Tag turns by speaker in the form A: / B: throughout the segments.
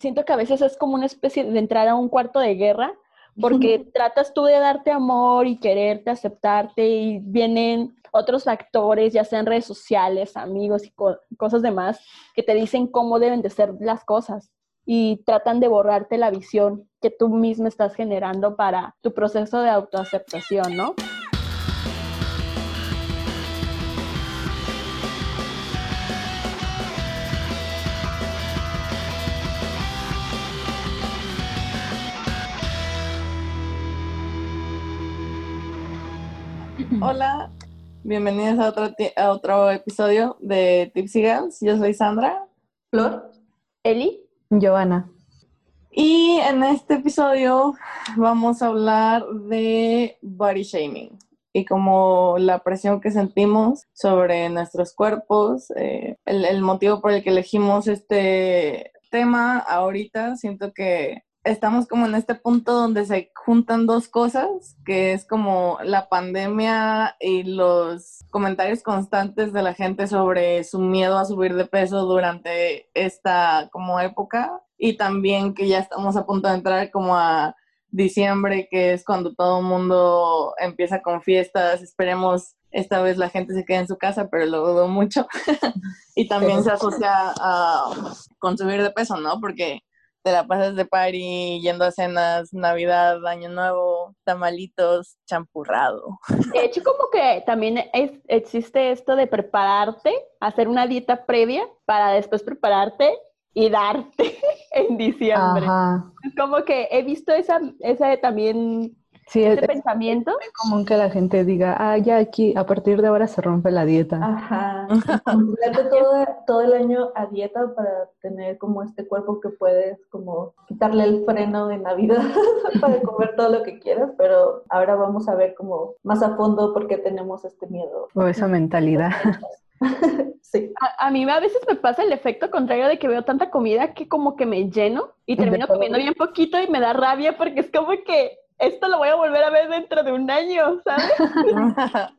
A: siento que a veces es como una especie de entrar a un cuarto de guerra, porque tratas tú de darte amor y quererte, aceptarte, y vienen otros factores, ya sean redes sociales, amigos y cosas demás, que te dicen cómo deben de ser las cosas y tratan de borrarte la visión que tú mismo estás generando para tu proceso de autoaceptación, ¿no?
B: Hola, bienvenidos a otro, a otro episodio de Tipsy Girls. Yo soy Sandra.
C: Flor.
A: Eli.
C: Giovanna.
B: Y en este episodio vamos a hablar de body shaming y como la presión que sentimos sobre nuestros cuerpos. Eh, el motivo por el que elegimos este tema ahorita, siento que estamos como en este punto donde se juntan dos cosas, que es como la pandemia y los comentarios constantes de la gente sobre su miedo a subir de peso durante esta como época y también que ya estamos a punto de entrar como a diciembre, que es cuando todo el mundo empieza con fiestas, esperemos esta vez la gente se quede en su casa, pero lo dudo mucho. y también se asocia a, con subir de peso, ¿no? Porque te la pasas de party, yendo a cenas, Navidad, Año Nuevo, tamalitos, champurrado.
A: De hecho, como que también existe esto de prepararte, hacer una dieta previa para después prepararte y darte en diciembre. Es como que he visto esa, esa también
C: Sí, es, pensamiento. Es común que la gente diga, ah, ya aquí, a partir de ahora se rompe la dieta.
D: Ajá. todo, todo el año a dieta para tener como este cuerpo que puedes como quitarle el freno de Navidad para comer todo lo que quieras, pero ahora vamos a ver como más a fondo por qué tenemos este miedo.
C: O esa mentalidad.
A: sí. A, a, mí a veces me pasa el efecto contrario de que veo tanta comida que como que me lleno y termino comiendo bien poquito y me da rabia porque es como que esto lo voy a volver a ver dentro de un año, ¿sabes?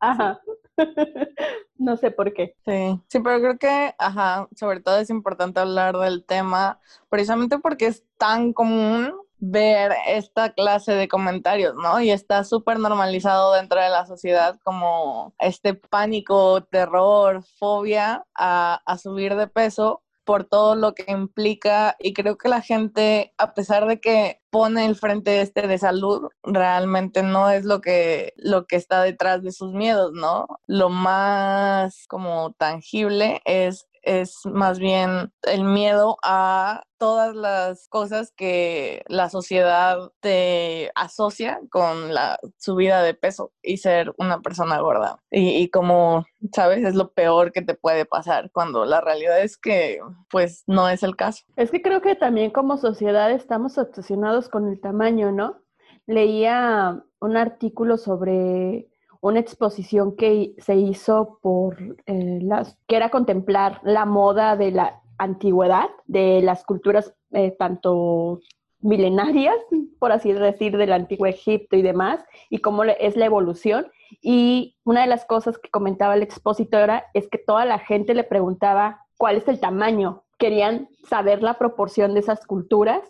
A: ajá. no sé por qué.
B: Sí, sí, pero creo que, ajá, sobre todo es importante hablar del tema, precisamente porque es tan común ver esta clase de comentarios, ¿no? Y está súper normalizado dentro de la sociedad como este pánico, terror, fobia a, a subir de peso por todo lo que implica y creo que la gente, a pesar de que pone el frente este de salud, realmente no es lo que, lo que está detrás de sus miedos, ¿no? Lo más como tangible es es más bien el miedo a todas las cosas que la sociedad te asocia con la subida de peso y ser una persona gorda. Y, como, sabes, es lo peor que te puede pasar cuando la realidad es que pues no es el caso.
A: Es que creo que también como sociedad estamos obsesionados con el tamaño, ¿no? Leía un artículo sobre una exposición que se hizo por eh, las, que era contemplar la moda de la antigüedad, de las culturas eh, tanto milenarias, por así decir, del antiguo Egipto y demás, y cómo es la evolución. Y una de las cosas que comentaba la expositora es que toda la gente le preguntaba cuál es el tamaño. Querían saber la proporción de esas culturas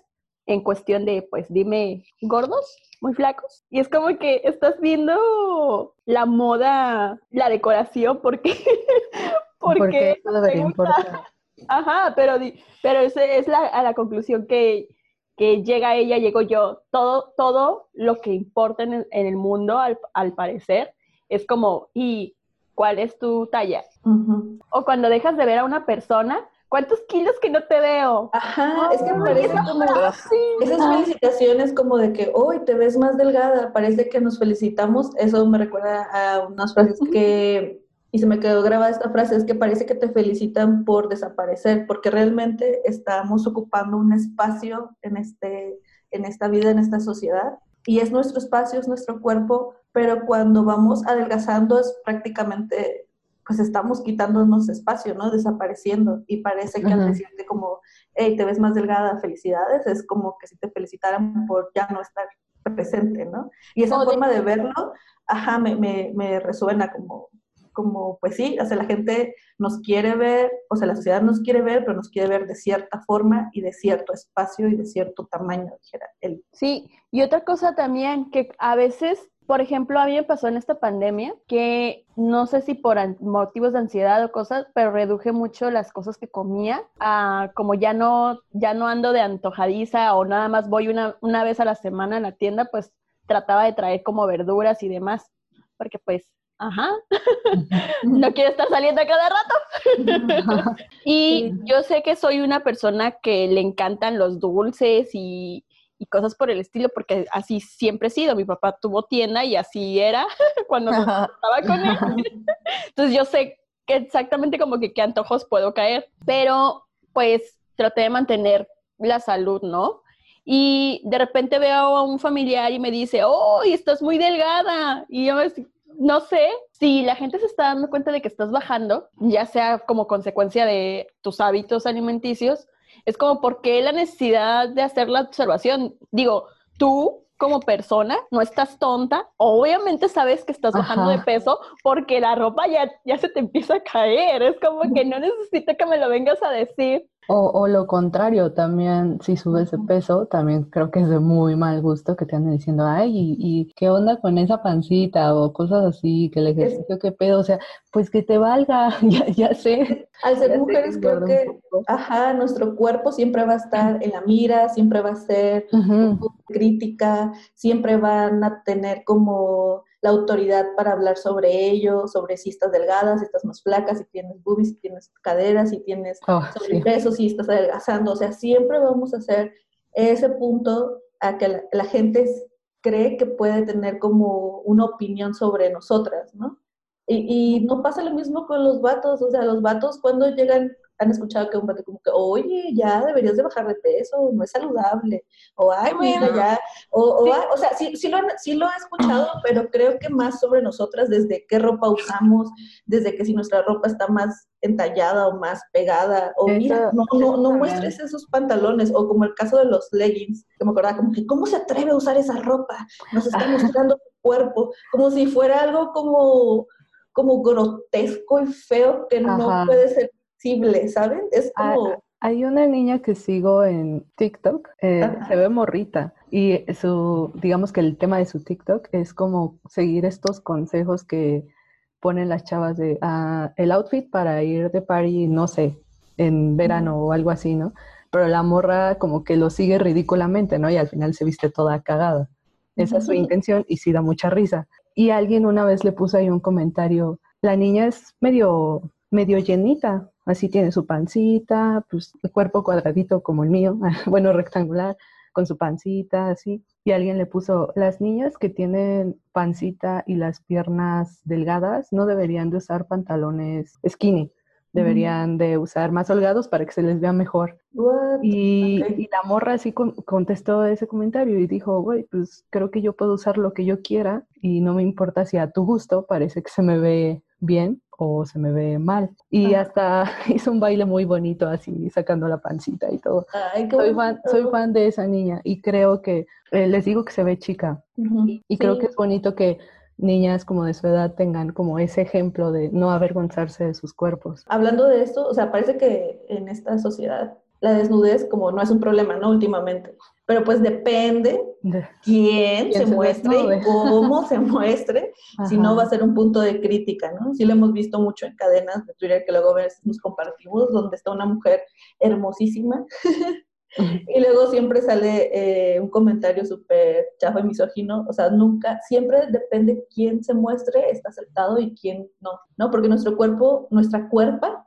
A: en cuestión de, pues dime, gordos, muy flacos. Y es como que estás viendo la moda, la decoración, porque...
C: porque, eso debería importar.
A: Ajá, pero, pero esa es la, a la conclusión que, que llega ella, llego yo. Todo, todo lo que importa en el, mundo, al, al, parecer, es como, ¿y cuál es tu talla? O cuando dejas de ver a una persona, ¿Cuántos kilos que no te veo?
D: Ajá, es que parece como esas felicitaciones como de que hoy te ves más delgada, parece que nos felicitamos, eso me recuerda a unas frases que, y se me quedó grabada esta frase, es que parece que te felicitan por desaparecer, porque realmente estamos ocupando un espacio en, este, en esta vida, en esta sociedad, y es nuestro espacio, es nuestro cuerpo, pero cuando vamos adelgazando es prácticamente pues estamos quitándonos espacio, ¿no? Desapareciendo. Y parece que al decirte como, hey, te ves más delgada, felicidades, es como que si te felicitaran por ya no estar presente, ¿no? Y esa forma de verlo, ajá, me, me, me resuena como, como, pues sí, o sea, la gente nos quiere ver, o sea, la sociedad nos quiere ver, pero nos quiere ver de cierta forma y de cierto espacio y de cierto tamaño, dijera él.
A: Sí, y otra cosa también, que a veces por ejemplo, a mí me pasó en esta pandemia que no sé si por motivos de ansiedad o cosas, pero reduje mucho las cosas que comía. Ah, como ya no, ya no ando de antojadiza o nada más voy una, una vez a la semana a la tienda, pues trataba de traer como verduras y demás. Porque pues Ajá. no quiero estar saliendo a cada rato. y yo sé que soy una persona que le encantan los dulces y, y cosas por el estilo, porque así siempre he sido. Mi papá tuvo tienda y así era cuando estaba con él. Entonces yo sé que exactamente como que qué antojos puedo caer, pero pues traté de mantener la salud, ¿no? Y de repente veo a un familiar y me dice, oh, estás muy delgada. Y yo no sé si la gente se está dando cuenta de que estás bajando, ya sea como consecuencia de tus hábitos alimenticios es como, ¿por qué la necesidad de hacer la observación? Digo, tú como persona no estás tonta, obviamente sabes que estás bajando de peso porque la ropa ya, ya se te empieza a caer, es como que no necesito que me lo vengas a decir.
C: O, o, lo contrario, también si subes de peso, también creo que es de muy mal gusto que te anden diciendo, ay, y, qué onda con esa pancita o cosas así, que el ejercicio, qué pedo, o sea, pues que te valga, ya, ya sé.
D: Al ser mujeres creo que, ajá, nuestro cuerpo siempre va a estar en la mira, siempre va a ser crítica, siempre van a tener como la autoridad para hablar sobre ello, sobre si estás delgada, si estás más flaca, si tienes boobies, si tienes caderas, si tienes oh, sobrepeso, si estás adelgazando. O sea, siempre vamos a hacer ese punto a que la, gente cree que puede tener como una opinión sobre nosotras, ¿no? Y, y, no pasa lo mismo con los vatos, o sea, los vatos cuando llegan han escuchado que un vato como que, oye, ya deberías de bajar de peso, no es saludable, o ay, mira, ya, o, o, o sea, sí, sí, lo, sí lo he escuchado, pero creo que más sobre nosotras, desde qué ropa usamos, desde que si nuestra ropa está más entallada o más pegada, o mira, no, no, no muestres esos pantalones, o como el caso de los leggings, que me acordaba como que, ¿cómo se atreve a usar esa ropa? Nos está mostrando su cuerpo, como si fuera algo como como grotesco y feo que no puede ser ¿saben? Es ah, como...
C: Hay una niña que sigo en TikTok, eh, se ve morrita y su, digamos que el tema de su TikTok es como seguir estos consejos que ponen las chavas de ah, el outfit para ir de party, no sé, en verano o algo así, ¿no? Pero la morra como que lo sigue ridículamente, ¿no? Y al final se viste toda cagada. Esa es su intención y sí da mucha risa. Y alguien una vez le puso ahí un comentario, la niña es medio, medio llenita, Así tiene su pancita, pues el cuerpo cuadradito como el mío, bueno, rectangular, con su pancita, así. Y alguien le puso, las niñas que tienen pancita y las piernas delgadas no deberían de usar pantalones skinny, deberían de usar más holgados para que se les vea mejor. Y, y, la morra así contestó ese comentario y dijo, güey, pues creo que yo puedo usar lo que yo quiera y no me importa si a tu gusto parece que se me ve bien o se me ve mal. Y hasta hizo un baile muy bonito así, sacando la pancita y todo. soy, fan, soy fan de esa niña y creo que, eh, les digo que se ve chica. Y creo que es bonito que niñas como de su edad tengan como ese ejemplo de no avergonzarse de sus cuerpos.
D: Hablando de esto, o sea, parece que en esta sociedad la desnudez como no es un problema, ¿no? Últimamente. Pero pues depende de quién, se, muestre y cómo se muestre, si no va a ser un punto de crítica, ¿no? Sí lo hemos visto mucho en cadenas de Twitter que luego nos compartimos, donde está una mujer hermosísima y luego siempre sale eh, un comentario súper chafo y misógino, o sea, nunca, siempre depende quién se muestre, está aceptado y quién no, ¿no? Porque nuestro cuerpo, nuestra cuerpa,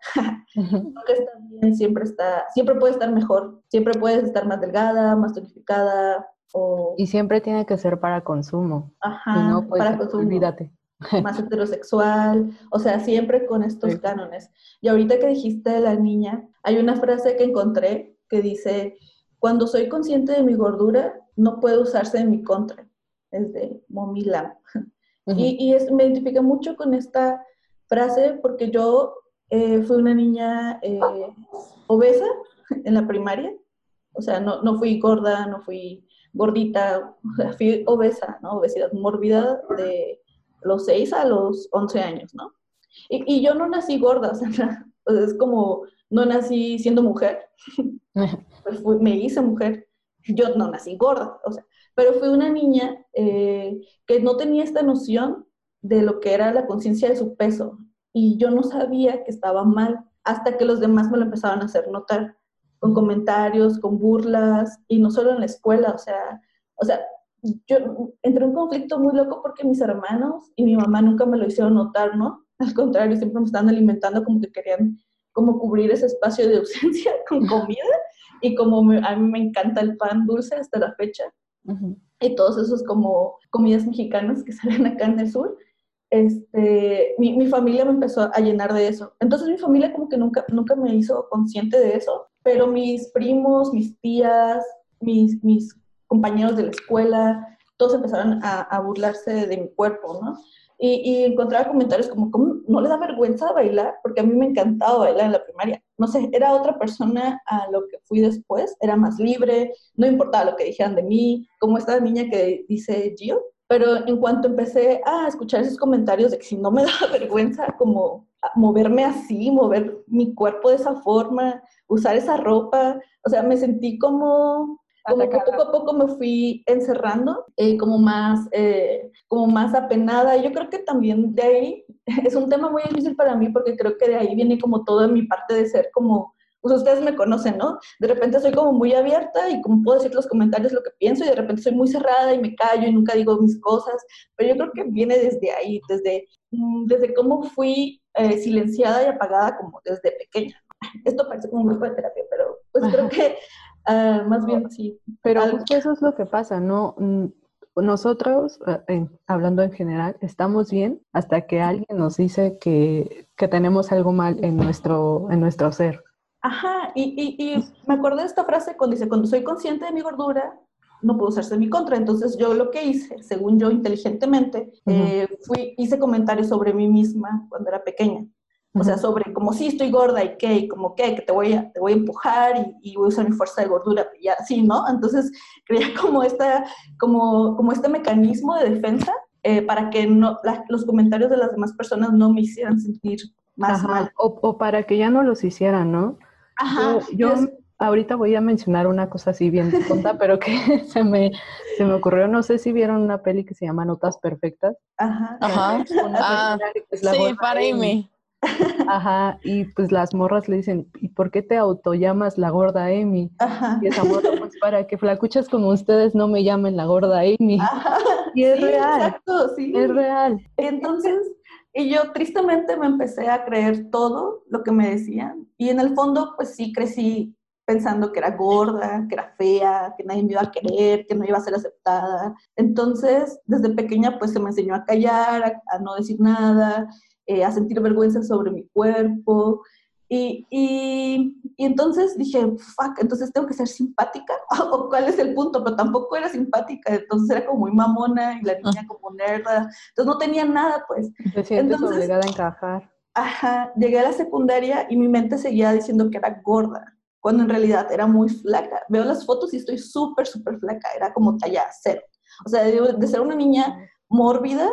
D: nunca está bien, siempre está, siempre puede estar mejor, siempre puedes estar más delgada, más tonificada, o...
C: Y siempre tiene que ser para consumo. Ajá, pues, para consumo. Olvídate.
D: más heterosexual, o sea, siempre con estos cánones. Y ahorita que dijiste de la niña, hay una frase que encontré que dice, cuando soy consciente de mi gordura, no puede usarse en mi contra. Es de Momila. Y, y me identifica mucho con esta frase porque yo eh, fui una niña eh, obesa en la primaria. O sea, no, no fui gorda, no fui gordita, fui obesa, ¿no? Obesidad mórbida de los 6 a los 11 años, ¿no? Y, y yo no nací gorda, o sea, es como, no nací siendo mujer, pues fui- me hice mujer, yo no nací gorda, o sea, pero fui una niña eh, que no tenía esta noción de lo que era la conciencia de su peso y yo no sabía que estaba mal hasta que los demás me lo empezaron a hacer notar con comentarios, con burlas y no solo en la escuela, o sea, o sea, yo entré en un conflicto muy loco porque mis hermanos y mi mamá nunca me lo hicieron notar, ¿no? Al contrario, siempre me estaban alimentando como que querían como cubrir ese espacio de ausencia con comida y como me- a mí me encanta el pan dulce hasta la fecha
C: Ujú.
D: y todos esos como comidas mexicanas que salen acá en el sur, este, mi, mi familia me empezó a llenar de eso. Entonces mi familia como que nunca, nunca me hizo consciente de eso, pero mis primos, mis tías, mis, mis compañeros de la escuela, todos empezaron a, a burlarse de mi cuerpo, ¿no? Y, y encontraba comentarios como, ¿cómo no le da vergüenza bailar? Porque a mí me encantaba bailar en la primaria. No sé, era otra persona a lo que fui después, era más libre, no importaba lo que dijeran de mí, como esta niña que dice Gio. Pero en cuanto empecé a escuchar esos comentarios de que si no me daba vergüenza como moverme así, mover mi cuerpo de esa forma, usar esa ropa, o sea, me sentí como como que poco a poco me fui encerrando, eh, como más, eh, como más apenada. Yo creo que también de ahí es un tema muy difícil para mí porque creo que de ahí viene como toda mi parte de ser como, pues ustedes me conocen, ¿no? De repente soy como muy abierta y como puedo decir los comentarios lo que pienso y de repente soy muy cerrada y me callo y nunca digo mis cosas. Pero yo creo que viene desde ahí, desde, mm, desde cómo fui eh, silenciada y apagada como desde pequeña. Esto parece como un grupo de terapia, pero pues creo que ah, más bien sí.
C: Pero justo eso es lo que pasa, ¿no? Nosotros, eh, en- hablando en general, estamos bien hasta que alguien nos dice que, que tenemos algo mal en nuestro, en nuestro ser.
D: Ajá, y, y, y me acordé de esta frase cuando dice, cuando soy consciente de mi gordura, no puedo usarse en mi contra. Entonces yo lo que hice, según yo inteligentemente, eh, fui, hice comentarios sobre mí misma cuando era pequeña. O sea, sobre como sí estoy gorda y qué, y como qué, que te voy a, te voy a empujar y, y voy a usar mi fuerza de gordura, y así, ¿no? Entonces creía como, esta, como, como este mecanismo de defensa eh, para que no, la- los comentarios de las demás personas no me hicieran sentir más
C: Ajá,
D: mal.
C: O, o para que ya no los hicieran, ¿no?
D: Ajá,
C: Yo, yo
D: es-
C: ahorita voy a mencionar una cosa así bien tonta, pero que se me, se me ocurrió. No sé si vieron una peli que se llama Notas Perfectas.
D: ajá.
B: Ajá.
C: Una
B: Ah, Sí, para
C: Amy. Ajá, y pues las morras le dicen, ¿y por qué te autollamas la gorda Amy?
D: Ajá.
C: Y esa morra, pues para que flacuchas como ustedes no me llamen la gorda Amy.
D: Ajá.
C: Y es
D: Sí,
C: real,
D: Exacto, sí.
C: es real.
D: Entonces, y yo tristemente me empecé a creer todo lo que me decían. Y en el fondo, pues sí crecí pensando que era gorda, que era fea, que nadie me iba a querer, que no iba a ser aceptada. Entonces, desde pequeña, pues se me enseñó a callar, a, a no decir nada, eh, a sentir vergüenza sobre mi cuerpo. Y, y, y entonces dije, fuck, entonces tengo que ser simpática, o cuál es el punto, pero tampoco era simpática, entonces era como muy mamona y la niña como nerda, entonces no tenía nada, pues.
C: Te sientes
D: Entonces-
C: obligada a encajar.
D: Ajá, llegué a la secundaria y mi mente seguía diciendo que era gorda, cuando en realidad era muy flaca. Veo las fotos y estoy súper, súper flaca, era como talla cero. O sea, de, de ser una niña mórbida,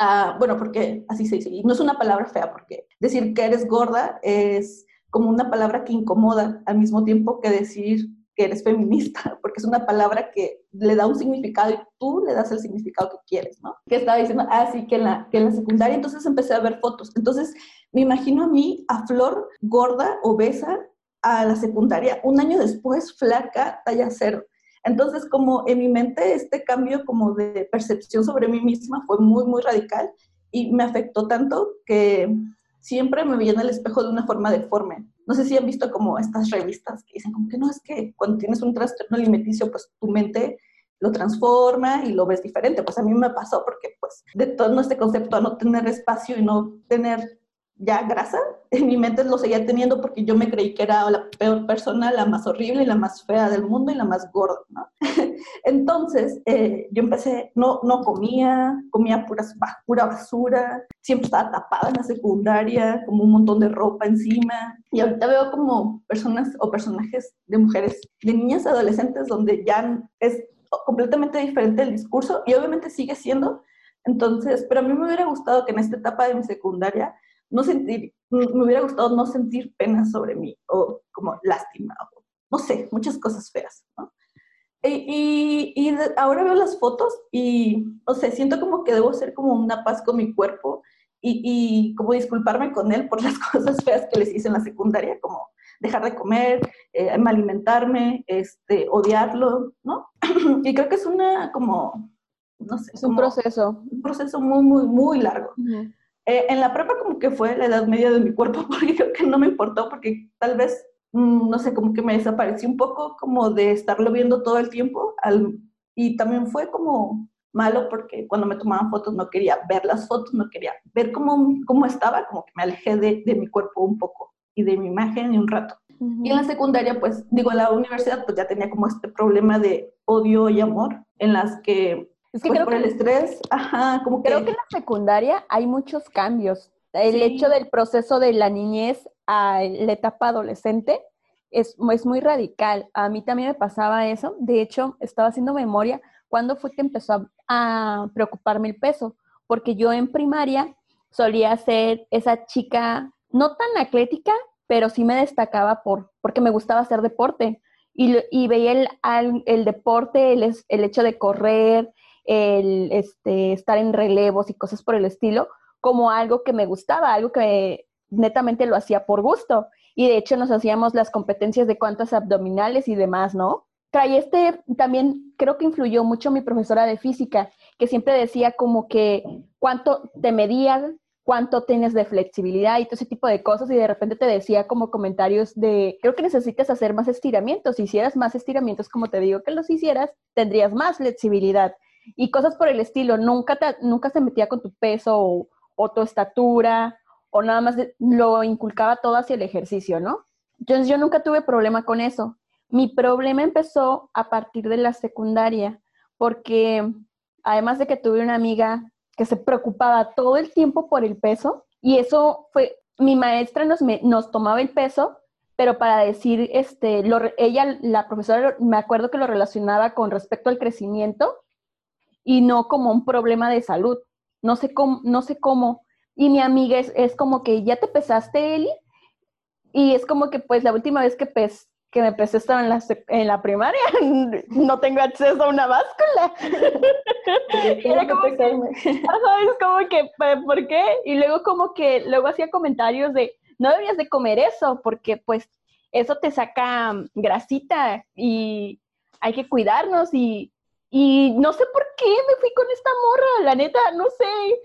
D: a- bueno, porque así se dice, y no es una palabra fea, porque decir que eres gorda es como una palabra que incomoda al mismo tiempo que decir que eres feminista, porque es una palabra que le da un significado y tú le das el significado que quieres, ¿no? Que estaba diciendo, ah, sí, que en la, que en la secundaria, entonces empecé a ver fotos. Entonces me imagino a mí, a Flor, gorda, obesa, a la secundaria, un año después, flaca, talla cero. Entonces, como en mi mente este cambio como de percepción sobre mí misma fue muy, muy radical y me afectó tanto que siempre me veía en el espejo de una forma deforme. No sé si han visto como estas revistas que dicen como que no, es que cuando tienes un trastorno alimenticio, pues tu mente lo transforma y lo ves diferente. Pues a mí me pasó porque pues de todo este concepto a no tener espacio y no tener ya grasa, en mi mente lo seguía teniendo porque yo me creí que era la peor persona, la más horrible y la más fea del mundo y la más gorda. Entonces, eh, yo empecé, no, no comía, comía puras, pura basura, siempre estaba tapada en la secundaria, como un montón de ropa encima. Y ahorita veo como personas o personajes de mujeres, de niñas adolescentes, donde ya es completamente diferente el discurso y obviamente sigue siendo. Entonces, pero a mí me hubiera gustado que en esta etapa de mi secundaria no sentir, me hubiera gustado no sentir pena sobre mí o como lástima, o, no sé, muchas cosas feas, ¿no? Y, y, ahora veo las fotos y, o sea, siento como que debo hacer como una paz con mi cuerpo y, y, como disculparme con él por las cosas feas que les hice en la secundaria, como dejar de comer, eh, alimentarme, este, odiarlo, ¿no? y creo que es una como, no sé.
A: Es un proceso.
D: Un proceso muy, muy, muy largo. Eh, en la prepa como que fue la edad media de mi cuerpo, porque creo que no me importó, porque tal vez, mm, no sé, como que me desaparecí un poco como de estarlo viendo todo el tiempo, al, y también fue como malo porque cuando me tomaban fotos no quería ver las fotos, no quería ver cómo, cómo estaba, como que me alejé de, de mi cuerpo un poco y de mi imagen y un rato. Y en la secundaria, pues, digo, en la universidad, pues ya tenía como este problema de odio y amor, en las que, es que pues, creo por que, el estrés, ajá, como
A: Creo que en la secundaria hay muchos cambios. El hecho del proceso de la niñez a la etapa adolescente es, es muy radical. A mí también me pasaba eso. De hecho, estaba haciendo memoria cuando fue que empezó a, a preocuparme el peso, porque yo en primaria solía ser esa chica no tan atlética, pero sí me destacaba por, porque me gustaba hacer deporte. Y, y veía el, el deporte, el, el, hecho de correr, el este, estar en relevos y cosas por el estilo, como algo que me gustaba, algo que netamente lo hacía por gusto. Y de hecho nos hacíamos las competencias de cuántas abdominales y demás, ¿no? Trae este, también creo que influyó mucho mi profesora de física, que siempre decía como que cuánto te medía cuánto tienes de flexibilidad y todo ese tipo de cosas y de repente te decía como comentarios de, creo que necesitas hacer más estiramientos, si hicieras más estiramientos como te digo que los hicieras, tendrías más flexibilidad y cosas por el estilo, nunca, te, nunca se metía con tu peso o, tu estatura o nada más lo inculcaba todo hacia el ejercicio, ¿no? Entonces yo nunca tuve problema con eso. Mi problema empezó a partir de la secundaria, porque además de que tuve una amiga que se preocupaba todo el tiempo por el peso y eso fue, mi maestra nos, nos tomaba el peso, pero para decir, este, lo, ella, la profesora, me acuerdo que lo relacionaba con respecto al crecimiento y no como un problema de salud. No sé cómo, no sé cómo. Y mi amiga es, es como que ya te pesaste, Eli, y es como que pues la última vez que pes, que me pesé estaba en la, en la primaria, no tengo acceso a una báscula. Era como que, es como que, ¿por qué? Y luego como que, luego hacía comentarios de, no debías de comer eso, porque pues eso te saca grasita y hay que cuidarnos y, y no sé por qué me fui con esta morra, la neta, no sé.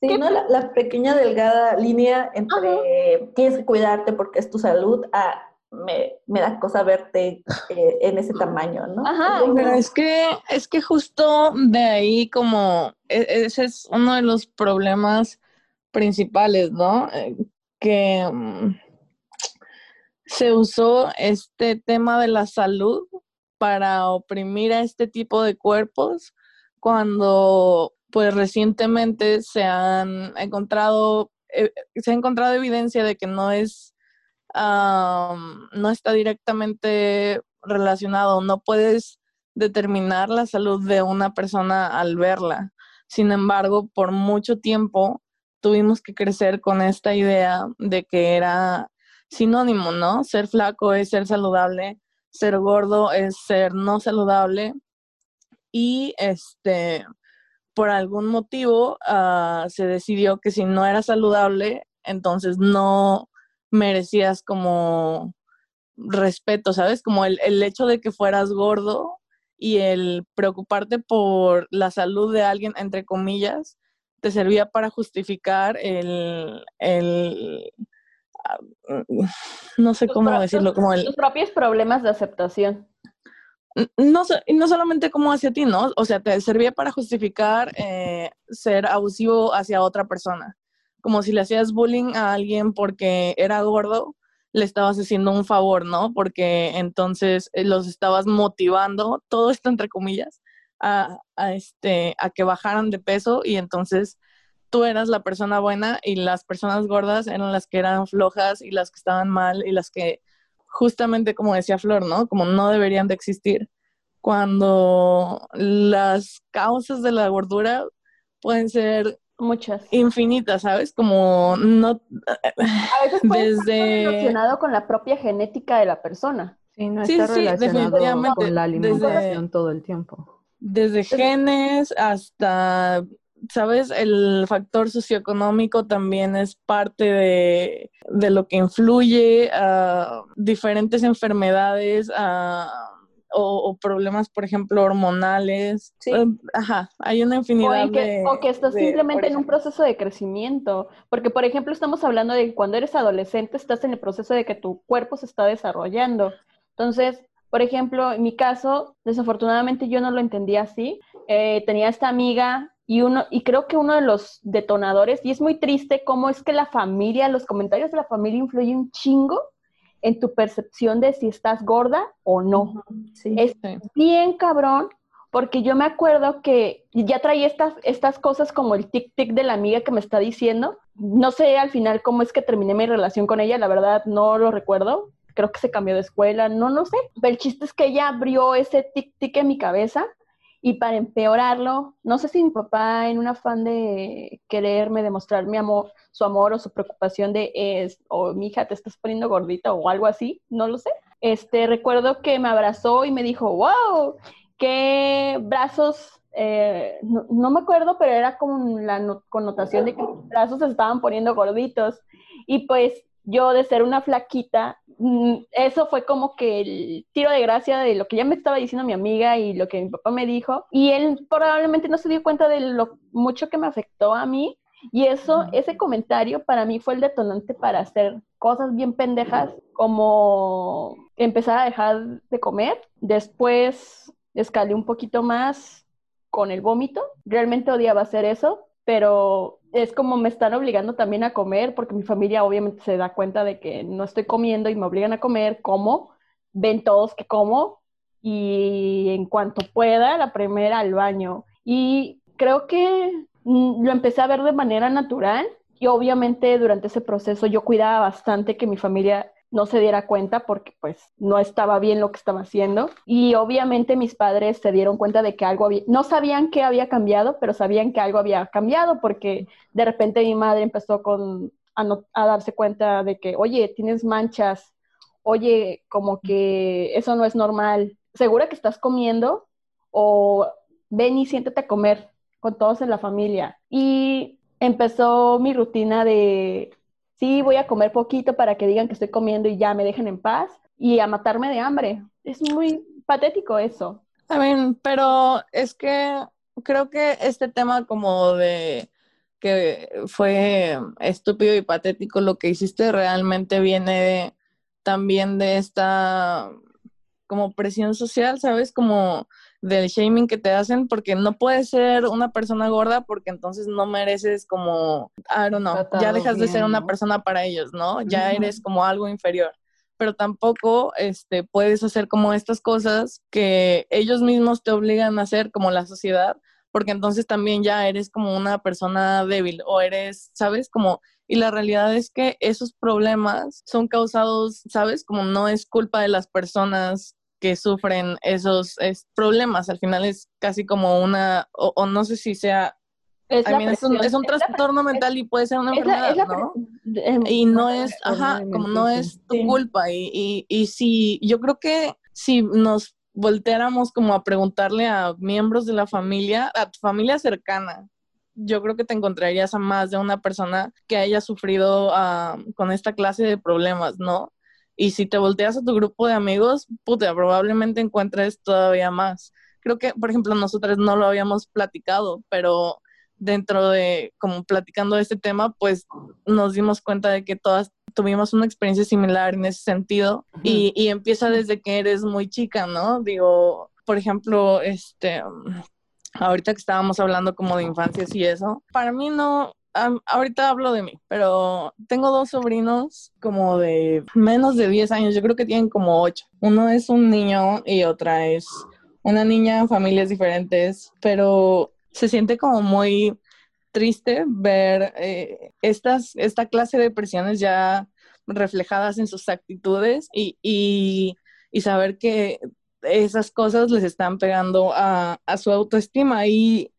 D: Sí, ¿no? La, pequeña delgada línea entre tienes que cuidarte porque es tu salud a me, me da cosa verte eh, en ese tamaño, ¿no?
B: Ajá. Pero es que, es que justo de ahí como, e, ese es uno de los problemas principales, ¿no? Eh, que mm, se usó este tema de la salud para oprimir a este tipo de cuerpos cuando pues recientemente se han encontrado eh, se ha encontrado evidencia de que no es no está directamente relacionado, no puedes determinar la salud de una persona al verla. Sin embargo, por mucho tiempo tuvimos que crecer con esta idea de que era sinónimo, ¿no? Ser flaco es ser saludable, ser gordo es ser no saludable y este por algún motivo ah, se decidió que si no era saludable, entonces no merecías como respeto, ¿sabes? Como el, hecho de que fueras gordo y el preocuparte por la salud de alguien, entre comillas, te servía para justificar el, ah, no sé cómo decirlo, como el...
A: Tus propios problemas de aceptación.
B: No, no solamente como hacia ti, ¿no? O sea, te servía para justificar eh, ser abusivo hacia otra persona como si le hacías bullying a alguien porque era gordo, le estabas haciendo un favor, ¿no? Porque entonces eh, los estabas motivando, todo esto entre comillas, a, este, a que bajaran de peso y entonces tú eras la persona buena y las personas gordas eran las que eran flojas y las que estaban mal y las que justamente como decía Flor, ¿no? Como no deberían de existir. Cuando las causas de la gordura pueden ser
A: Muchas.
B: Infinitas, ¿sabes? Como no...
A: A veces puede desde... relacionado con la propia genética de la persona.
C: Sí, no está relacionado con la alimentación todo el tiempo.
B: Desde genes hasta ¿sabes? El factor socioeconómico también es parte de, lo que influye a diferentes enfermedades, o, problemas, por ejemplo, hormonales. Sí. Em, ajá, hay una infinidad
A: o que, de... O que estás simplemente en un proceso de crecimiento. Porque, por ejemplo, estamos hablando de que cuando eres adolescente estás en el proceso de que tu cuerpo se está desarrollando. Entonces, por ejemplo, en mi caso, desafortunadamente yo no lo entendía así. Eh, tenía esta amiga y uno, y creo que uno de los detonadores, y es muy triste cómo es que la familia, los comentarios de la familia influyen un chingo en tu percepción de si estás gorda o no. es bien cabrón, porque yo me acuerdo que ya traía estas, estas cosas como el tic-tic de la amiga que me está diciendo. No sé al final cómo es que terminé mi relación con ella, la verdad no lo recuerdo. Creo que se cambió de escuela, no lo sé. Pero el chiste es que ella abrió ese tic-tic en mi cabeza y para empeorarlo, no sé si mi papá en un afán de quererme demostrar mi amor, su amor o su preocupación de es, o mi hija te estás poniendo gordita o algo así, no lo sé. Este, recuerdo que me abrazó y me dijo, wow, qué brazos, eh, no, me acuerdo, pero era como la connotación de que los brazos se estaban poniendo gorditos. Y pues yo de ser una flaquita, mm, eso fue como que el tiro de gracia de lo que ya me estaba diciendo mi amiga y lo que mi papá me dijo. Y él probablemente no se dio cuenta de lo mucho que me afectó a mí. Y eso, ese comentario para mí fue el detonante para hacer cosas bien pendejas, como empezar a dejar de comer. Después escalé un poquito más con el vómito. Realmente odiaba hacer eso, pero es como me están obligando también a comer, porque mi familia obviamente se da cuenta de que no estoy comiendo y me obligan a comer, como, ven todos que como, y en cuanto pueda, la primera al baño. Y creo que mm, lo empecé a ver de manera natural y obviamente durante ese proceso yo cuidaba bastante que mi familia no se diera cuenta porque pues no estaba bien lo que estaba haciendo. Y obviamente mis padres se dieron cuenta de que algo había, no sabían que había cambiado, pero sabían que algo había cambiado porque de repente mi madre empezó con, a, darse cuenta de que, oye, tienes manchas, oye, como que eso no es normal, ¿segura que estás comiendo? O ven y siéntate a comer con todos en la familia. Y empezó mi rutina de sí, voy a comer poquito para que digan que estoy comiendo y ya me dejen en paz y a matarme de hambre. Es muy patético eso.
B: Ver, pero es que creo que este tema como de que fue estúpido y patético lo que hiciste realmente viene también de esta como presión social, ¿sabes? Como del shaming que te hacen porque no puedes ser una persona gorda porque entonces no mereces como, I don't know, ya dejas de ser una persona para ellos, ¿no? Ya eres como algo inferior. Pero tampoco este, puedes hacer como estas cosas que ellos mismos te obligan a hacer como la sociedad, porque entonces también ya eres como una persona débil o eres, ¿sabes? Como y la realidad es que esos problemas son causados, ¿sabes? Como no es culpa de las personas que sufren esos problemas. Al final es casi como una, o, no sé si sea es, un, es, un, trastorno mental y puede ser una enfermedad, ¿no? Y no es, ajá, como no es tu culpa. Y, y, y si, yo creo que si nos volteáramos como a preguntarle a miembros de la familia, a tu familia cercana, yo creo que te encontrarías a más de una persona que haya sufrido ah, con esta clase de problemas, ¿no? Y si te volteas a tu grupo de amigos, puta, probablemente encuentres todavía más. Creo que, por ejemplo, nosotros no lo habíamos platicado, pero dentro de, como platicando de este tema, pues nos dimos cuenta de que todas tuvimos una experiencia similar en ese sentido y, y empieza desde que eres muy chica, ¿no? Digo, por ejemplo, este, ahorita que estábamos hablando como de infancias y eso, para mí no, ahorita hablo de mí, pero tengo dos sobrinos como de menos de 10 años, yo creo que tienen como 8. Uno es un niño y otra es una niña, familias diferentes, pero se siente como muy triste ver eh, estas, esta clase de presiones ya reflejadas en sus actitudes y, y, y saber que esas cosas les están pegando a, a su autoestima y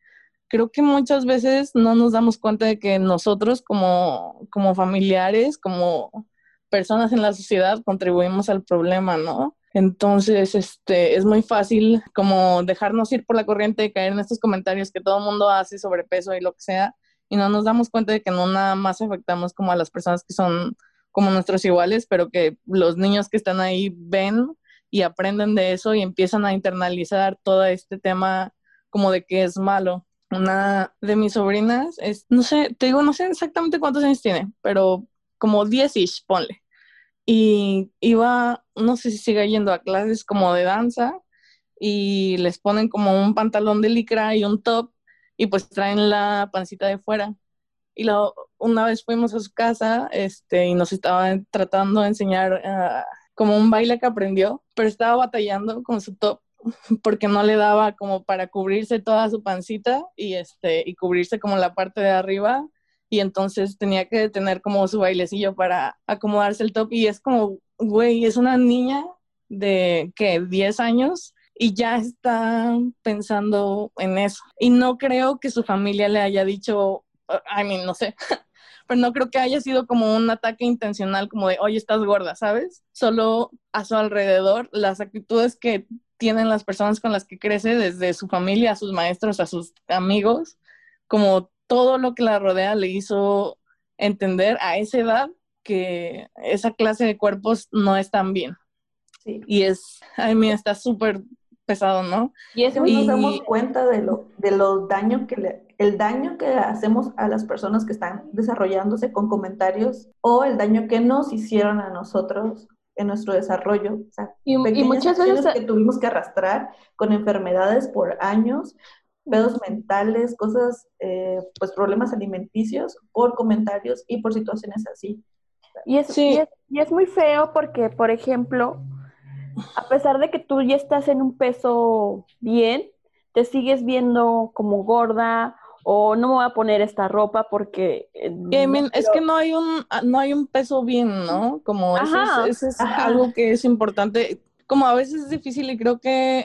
B: creo que muchas veces no nos damos cuenta de que nosotros como, como familiares, como personas en la sociedad, contribuimos al problema, ¿no? Entonces, este, es muy fácil como dejarnos ir por la corriente y caer en estos comentarios que todo el mundo hace sobre peso y lo que sea, y no nos damos cuenta de que no nada más afectamos como a las personas que son como nuestros iguales, pero que los niños que están ahí ven y aprenden de eso y empiezan a internalizar todo este tema como de que es malo. Una de mis sobrinas es, no sé, te digo, no sé exactamente cuántos años tiene, pero como 10-ish, ponle y iba, no sé si sigue yendo a clases como de danza y les ponen como un pantalón de licra y un top y pues traen la pancita de fuera. Y lo, una vez fuimos a su casa este, y nos estaba tratando de enseñar ah, como un baile que aprendió, pero estaba batallando con su top porque no le daba como para cubrirse toda su pancita y, este, y cubrirse como la parte de arriba y entonces tenía que tener como su bailecillo para acomodarse el top y es como, güey, es una niña de, ¿qué? 10 años y ya está pensando en eso. Y no creo que su familia le haya dicho, I mean, no sé, pero no creo que haya sido como un ataque intencional como de, oye, estás gorda, ¿sabes? Solo a su alrededor, las actitudes que tienen las personas con las que crece, desde su familia, a sus maestros, a sus amigos, como todo lo que la rodea le hizo entender a esa edad que esa clase de cuerpos no están bien. Sí. Y es, a mí está súper pesado, ¿no?
D: Y eso nos damos cuenta de lo, de lo daño que le, el daño que hacemos a las personas que están desarrollándose con comentarios o el daño que nos hicieron a nosotros en nuestro desarrollo. O sea, y, y muchas veces que tuvimos que arrastrar con enfermedades por años pedos mentales, cosas, eh, pues problemas alimenticios por comentarios y por situaciones así.
A: Y es, y es, y es muy feo porque, por ejemplo, a pesar de que tú ya estás en un peso bien, te sigues viendo como gorda o no me voy a poner esta ropa porque
B: eh, es que no hay un no hay un peso bien no como eso es, eso es algo que es importante. Como a veces es difícil y creo que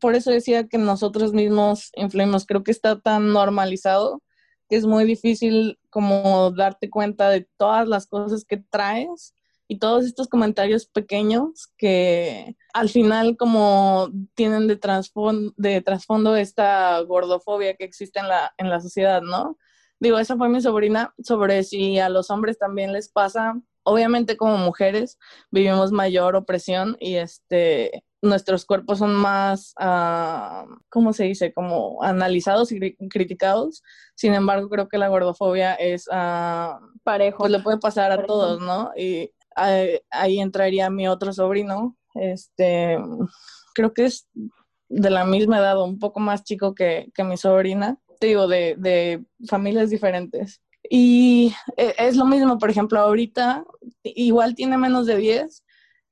B: por eso decía que nosotros mismos influimos, creo que está tan normalizado que es muy difícil como darte cuenta de todas las cosas que traes y todos estos comentarios pequeños que al final como tienen de trasfondo, de trasfondo esta gordofobia que existe en la, en la sociedad, ¿no? Digo, esa fue mi sobrina sobre si a los hombres también les pasa obviamente como mujeres vivimos mayor opresión y este nuestros cuerpos son más, uh, ¿cómo se dice? Como analizados y criticados. Sin embargo, creo que la gordofobia es uh, parejo. Pues le puede pasar a todos, ¿no? Y ahí entraría mi otro sobrino. Este, creo que es de la misma edad, un poco más chico que, que mi sobrina. Te digo, de, de familias diferentes. Y eh, es lo mismo, por ejemplo, ahorita igual tiene menos de 10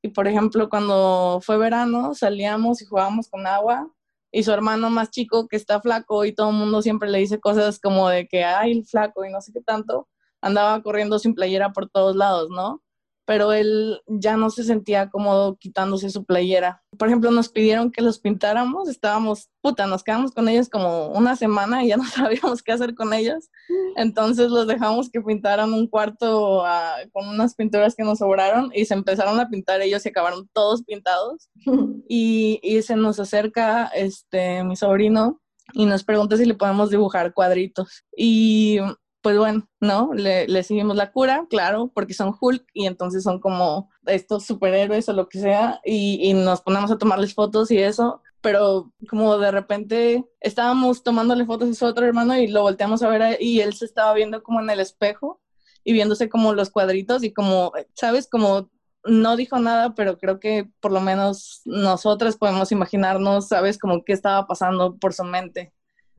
B: y por ejemplo cuando fue verano salíamos y jugábamos con agua y su hermano más chico que está flaco y todo el mundo siempre le dice cosas como de que ay flaco y no sé qué tanto, andaba corriendo sin playera por todos lados, ¿no? Pero él ya no se sentía cómodo quitándose su playera. Por ejemplo, nos pidieron que los pintáramos, estábamos, puta, nos quedamos con ellos como una semana y ya no sabíamos qué hacer con ellos. Entonces los dejamos que pintaran un cuarto ah, con unas pinturas que nos sobraron y se empezaron a pintar ellos y acabaron todos pintados. y, y se nos acerca este, mi sobrino y nos pregunta si le podemos dibujar cuadritos. Y pues bueno, ¿no? Le, le, seguimos la cura, claro, porque son Hulk y entonces son como estos superhéroes o lo que sea y, y, nos ponemos a tomarles fotos y eso, pero como de repente estábamos tomándole fotos a su otro hermano y lo volteamos a ver y él se estaba viendo como en el espejo y viéndose como los cuadritos y como, ¿sabes? Como no dijo nada, pero creo que por lo menos nosotras podemos imaginarnos, ¿sabes? Como qué estaba pasando por su mente.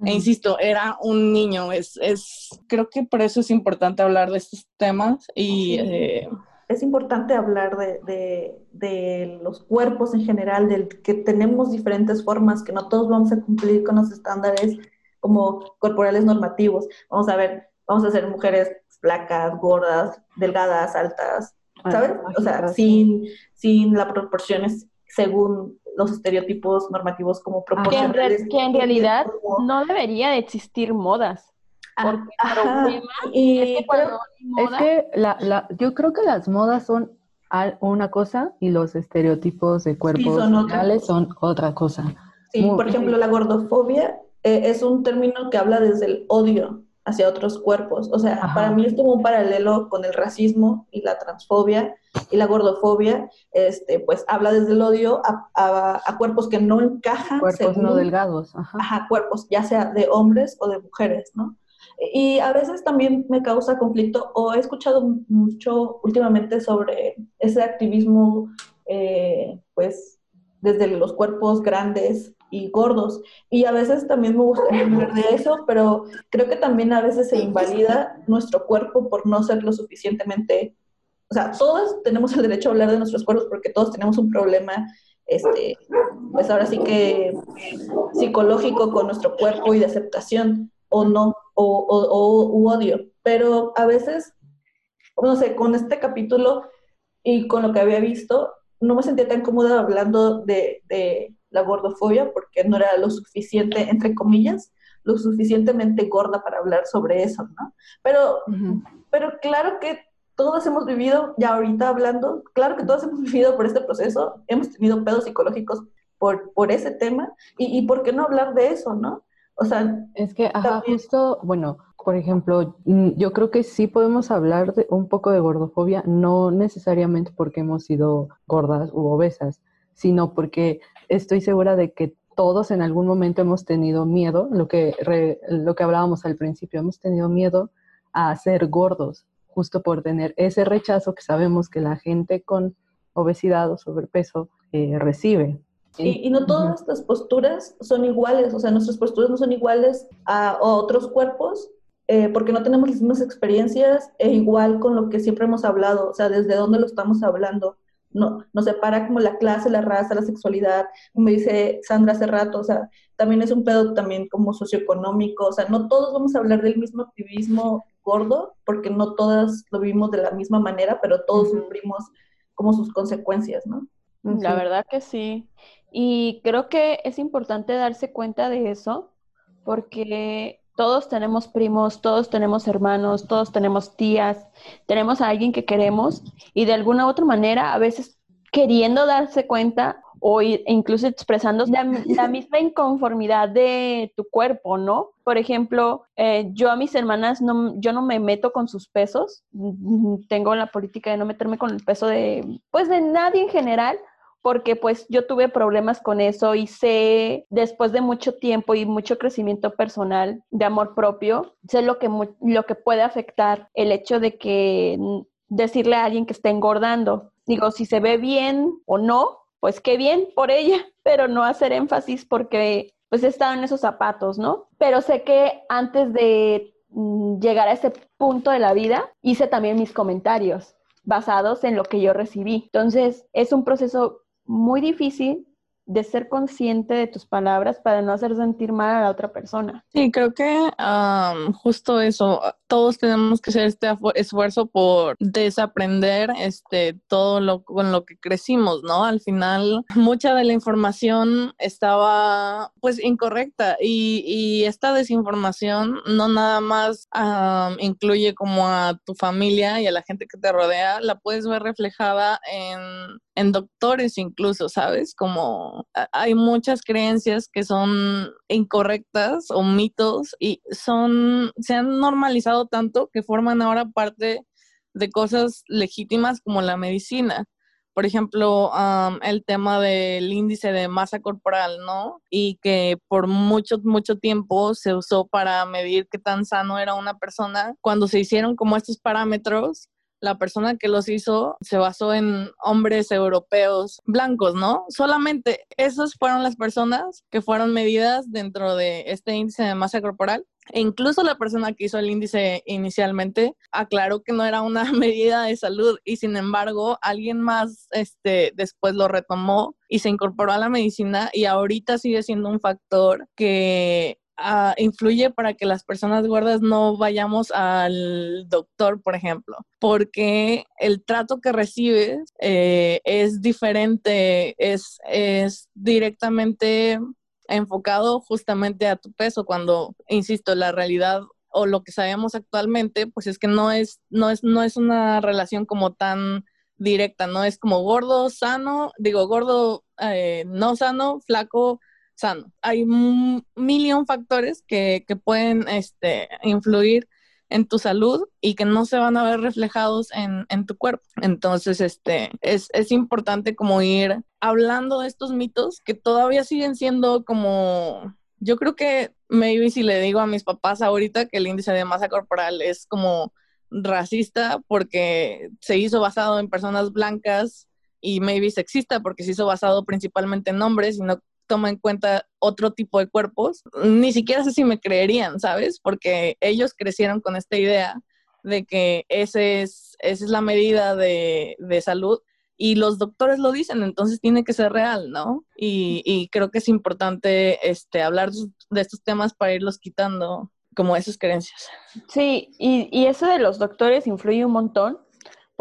B: E insisto, era un niño, es, es, creo que por eso es importante hablar de estos temas y...
D: Eh, es importante hablar de, de, de, los cuerpos en general, del que tenemos diferentes formas, que no todos vamos a cumplir con los estándares como corporales normativos. Vamos a ver, vamos a ser mujeres flacas, gordas, delgadas, altas, ¿sabes? o sea, sin, sin las proporciones según los estereotipos normativos como proporcionales.
A: Que en, realidad no debería de existir modas.
C: Ah, porque el y, es que, es que la, la, yo creo que las modas son una cosa y los estereotipos de cuerpos son, son otra cosa.
D: Sí, por ejemplo, la gordofobia eh, es un término que habla desde el odio hacia otros cuerpos. O sea, para mí es como un paralelo con el racismo y la transfobia y la gordofobia, este, pues habla desde el odio a, a, cuerpos que no encajan.
C: Cuerpos no delgados.
D: Ajá. ajá. cuerpos, ya sea de hombres o de mujeres, ¿no? Y a veces también me causa conflicto, o he escuchado mucho últimamente sobre ese activismo, eh, pues, desde los cuerpos grandes y gordos. Y a veces también me gusta hablar de eso, pero creo que también a veces se invalida nuestro cuerpo por no ser lo suficientemente... O sea, todos tenemos el derecho a hablar de nuestros cuerpos porque todos tenemos un problema, este, pues ahora sí que psicológico con nuestro cuerpo y de aceptación o no, o, o, odio. Pero a veces, no sé, con este capítulo y con lo que había visto, no me sentía tan cómoda hablando de, de la gordofobia porque no era lo suficiente, entre comillas, lo suficientemente gorda para hablar sobre eso, ¿no? Pero, pero claro que todos hemos vivido, ya ahorita hablando, claro que todos hemos vivido por este proceso, hemos tenido pedos psicológicos por, por ese tema, y, y por qué no hablar de eso, ¿no? O sea,
C: es que, ajá, justo, bueno, por ejemplo, mm, yo creo que sí podemos hablar de un poco de gordofobia, no necesariamente porque hemos sido gordas u obesas, sino porque estoy segura de que todos en algún momento hemos tenido miedo, lo que, lo que hablábamos al principio, hemos tenido miedo a ser gordos, justo por tener ese rechazo que sabemos que la gente con obesidad o sobrepeso eh, recibe.
D: Y, no todas estas posturas son iguales, o sea, nuestras posturas no son iguales a, otros cuerpos eh, porque no tenemos las mismas experiencias e igual con lo que siempre hemos hablado, o sea, desde dónde lo estamos hablando. No, nos separa como la clase, la raza, la sexualidad, como dice Sandra hace rato, o sea, también es un pedo también como socioeconómico, o sea, no todos vamos a hablar del mismo activismo gordo, porque no todas lo vivimos de la misma manera, pero todos sufrimos como sus consecuencias, ¿no?
A: La verdad que sí. Y creo que es importante darse cuenta de eso porque todos tenemos primos, todos tenemos hermanos, todos tenemos tías, tenemos a alguien que queremos y de alguna u otra manera a veces queriendo darse cuenta o incluso expresando la, misma inconformidad de tu cuerpo, ¿no? Por ejemplo, eh, yo a mis hermanas, no, yo no me meto con sus pesos, tengo la política de no meterme con el peso de, pues de nadie en general, porque pues yo tuve problemas con eso y sé, después de mucho tiempo y mucho crecimiento personal de amor propio, sé lo que, lo que puede afectar el hecho de que decirle a alguien que está engordando. Digo, si se ve bien o no, pues qué bien por ella, pero no hacer énfasis porque pues he estado en esos zapatos, ¿no? Pero sé que antes de mm, llegar a ese punto de la vida, hice también mis comentarios basados en lo que yo recibí. Entonces, es un proceso muy difícil de ser consciente de tus palabras para no hacer sentir mal a la otra persona.
B: Sí, creo que justo eso, todos tenemos que hacer este esfuerzo por desaprender este, todo lo con lo que crecimos, ¿no? Al final, mucha de la información estaba pues incorrecta y, y esta desinformación no nada más incluye como a tu familia y a la gente que te rodea, la puedes ver reflejada en, en doctores incluso, ¿sabes? Como hay muchas creencias que son incorrectas o mitos y son, se han normalizado tanto que forman ahora parte de cosas legítimas como la medicina. Por ejemplo, el tema del índice de masa corporal, ¿no? Y que por mucho, mucho tiempo se usó para medir qué tan sano era una persona. Cuando se hicieron como estos parámetros, la persona que los hizo se basó en hombres europeos blancos, ¿no? Solamente esas fueron las personas que fueron medidas dentro de este índice de masa corporal. E incluso la persona que hizo el índice inicialmente aclaró que no era una medida de salud y sin embargo alguien más este, después lo retomó y se incorporó a la medicina y ahorita sigue siendo un factor que ah, influye para que las personas gordas no vayamos al doctor, por ejemplo, porque el trato que recibes eh, es diferente, es, directamente enfocado justamente a tu peso, cuando, insisto, la realidad o lo que sabemos actualmente, pues es que no es, no es, no es una relación como tan directa, no es como gordo, sano, digo, gordo, eh, no sano, flaco, sano. Hay un millón factores que, que pueden este, influir en tu salud y que no se van a ver reflejados en, en tu cuerpo. Entonces, este, es, es, importante como ir hablando de estos mitos que todavía siguen siendo como, yo creo que maybe si le digo a mis papás ahorita que el índice de masa corporal es como racista porque se hizo basado en personas blancas y maybe sexista porque se hizo basado principalmente en hombres y no toma en cuenta otro tipo de cuerpos, ni siquiera sé si me creerían, ¿sabes? Porque ellos crecieron con esta idea de que ese es, esa es la medida de, de salud y los doctores lo dicen, entonces tiene que ser real, ¿no? Y, y, creo que es importante este, hablar de estos temas para irlos quitando como esas creencias.
A: Sí, y, y eso de los doctores influye un montón,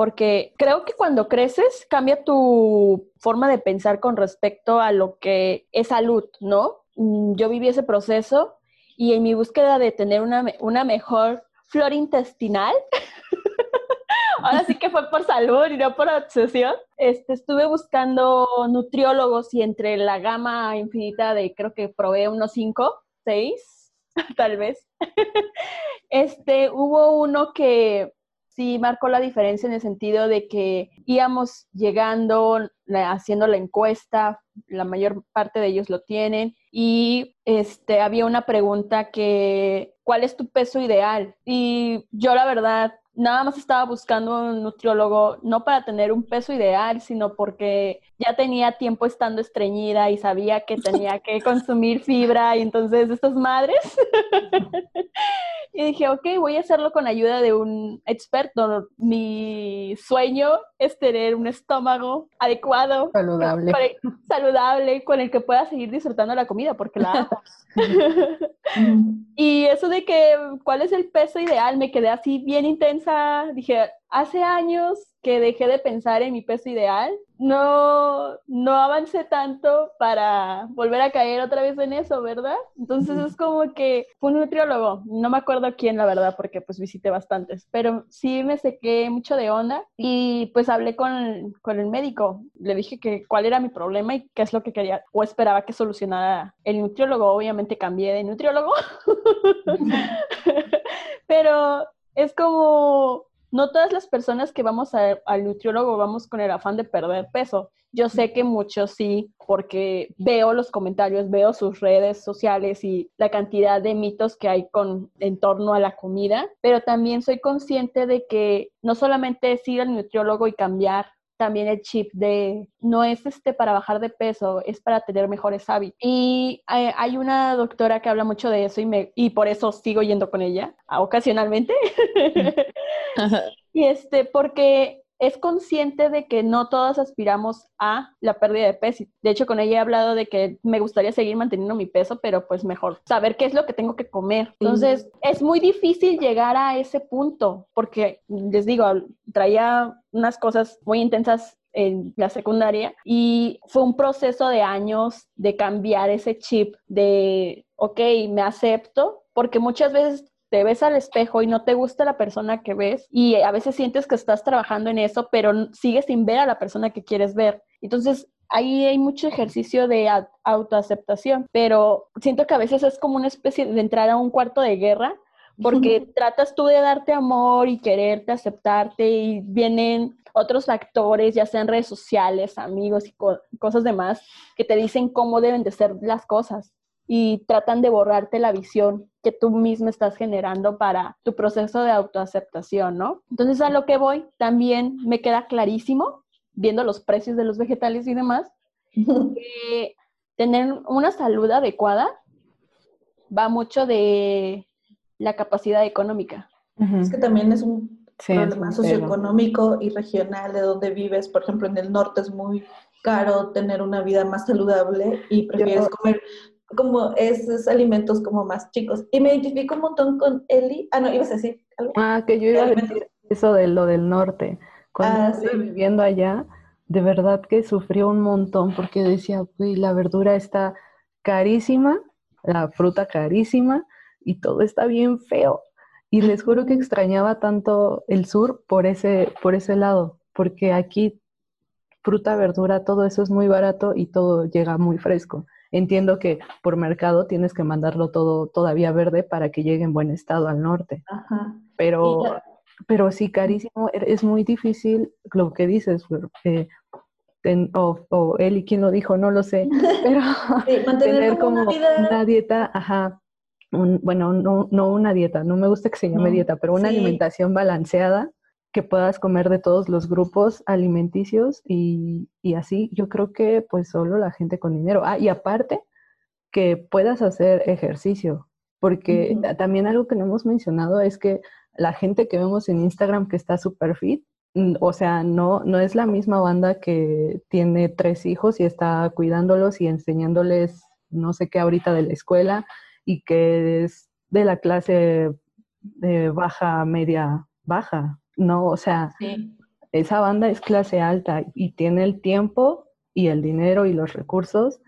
A: porque creo que cuando creces cambia tu forma de pensar con respecto a lo que es salud, ¿no? Mm, yo viví ese proceso y en mi búsqueda de tener una, una mejor flora intestinal, ahora sí que fue por salud y no por obsesión, este, estuve buscando nutriólogos y entre la gama infinita de, creo que probé unos cinco, seis, tal vez, este, hubo uno que sí marcó la diferencia en el sentido de que íbamos llegando, haciendo la encuesta, la mayor parte de ellos lo tienen, y este, había una pregunta que, ¿cuál es tu peso ideal? Y yo la verdad nada más estaba buscando un nutriólogo, no para tener un peso ideal, sino porque ya tenía tiempo estando estreñida y sabía que tenía que consumir fibra y entonces estas madres. y dije, ok, voy a hacerlo con ayuda de un experto. Mi sueño es tener un estómago adecuado,
C: saludable,
A: saludable con el que pueda seguir disfrutando la comida, porque la amo. y eso de que, ¿cuál es el peso ideal? Me quedé así bien intensa. Dije, hace años que dejé de pensar en mi peso ideal. No, no avancé tanto para volver a caer otra vez en eso, ¿verdad? Entonces es como que fue un nutriólogo, no me acuerdo quién la verdad, porque pues visité bastantes, pero sí me sequé mucho de onda y pues hablé con, con el médico. Le dije que cuál era mi problema y qué es lo que quería o esperaba que solucionara el nutriólogo. Obviamente cambié de nutriólogo, pero es como no todas las personas que vamos al nutriólogo vamos con el afán de perder peso. Yo sé que muchos sí, porque veo los comentarios, veo sus redes sociales y la cantidad de mitos que hay con en torno a la comida, pero también soy consciente de que no solamente es ir al nutriólogo y cambiar también el chip de no es este para bajar de peso, es para tener mejores hábitos. Y hay, una doctora que habla mucho de eso y, me, y por eso sigo yendo con ella ocasionalmente. y este, porque es consciente de que no todas aspiramos a la pérdida de peso. De hecho, con ella he hablado de que me gustaría seguir manteniendo mi peso, pero pues mejor saber qué es lo que tengo que comer. Entonces, es muy difícil llegar a ese punto, porque les digo, traía unas cosas muy intensas en la secundaria y fue un proceso de años de cambiar ese chip de, ok, me acepto, porque muchas veces te ves al espejo y no te gusta la persona que ves y a veces sientes que estás trabajando en eso, pero sigues sin ver a la persona que quieres ver. Entonces, ahí hay mucho ejercicio de autoaceptación, pero siento que a veces es como una especie de entrar a un cuarto de guerra porque tratas tú de darte amor y quererte, aceptarte y vienen otros factores, ya sean redes sociales, amigos y cosas demás, que te dicen cómo deben de ser las cosas y tratan de borrarte la visión que tú mismo estás generando para tu proceso de autoaceptación, ¿no? Entonces a lo que voy, también me queda clarísimo, viendo los precios de los vegetales y demás, que tener una salud adecuada va mucho de la capacidad económica.
D: Es que también es un problema socioeconómico y regional de donde vives. Por ejemplo, en el norte es muy caro tener una vida más saludable y prefieres comer como esos alimentos como más chicos. Y me identifico un montón con Eli. Ah, no, ibas a decir algo.
C: Ah, que yo iba a decir eso de lo del norte. Cuando
D: Ah,
C: estuve
D: sí.
C: viviendo allá, de verdad que sufrió un montón porque decía, uy, la verdura está carísima, la fruta carísima y todo está bien feo. Y les juro que extrañaba tanto el sur por ese, por ese lado, porque aquí fruta, verdura, todo eso es muy barato y todo llega muy fresco. Entiendo que por mercado tienes que mandarlo todo todavía verde para que llegue en buen estado al norte,
D: Ajá.
C: pero,
D: la-
C: pero sí, carísimo, e- es muy difícil lo que dices, eh, ten- o, o él y quién lo dijo, no lo sé, pero
D: Sí,
C: tener
D: como una vida...
C: una dieta, ajá, un- bueno, no, no una dieta, no me gusta que se llame dieta, pero una
D: sí.
C: alimentación balanceada que puedas comer de todos los grupos alimenticios y, y así yo creo que pues solo la gente con dinero. Ah, y aparte que puedas hacer ejercicio, porque también algo que no hemos mencionado es que la gente que vemos en Instagram que está super fit, mm, o sea, no, no es la misma banda que tiene tres hijos y está cuidándolos y enseñándoles no sé qué ahorita de la escuela y que es de la clase eh, baja, media, baja. No, o sea,
D: Sí.
C: esa banda es clase alta y tiene el tiempo y el dinero y los recursos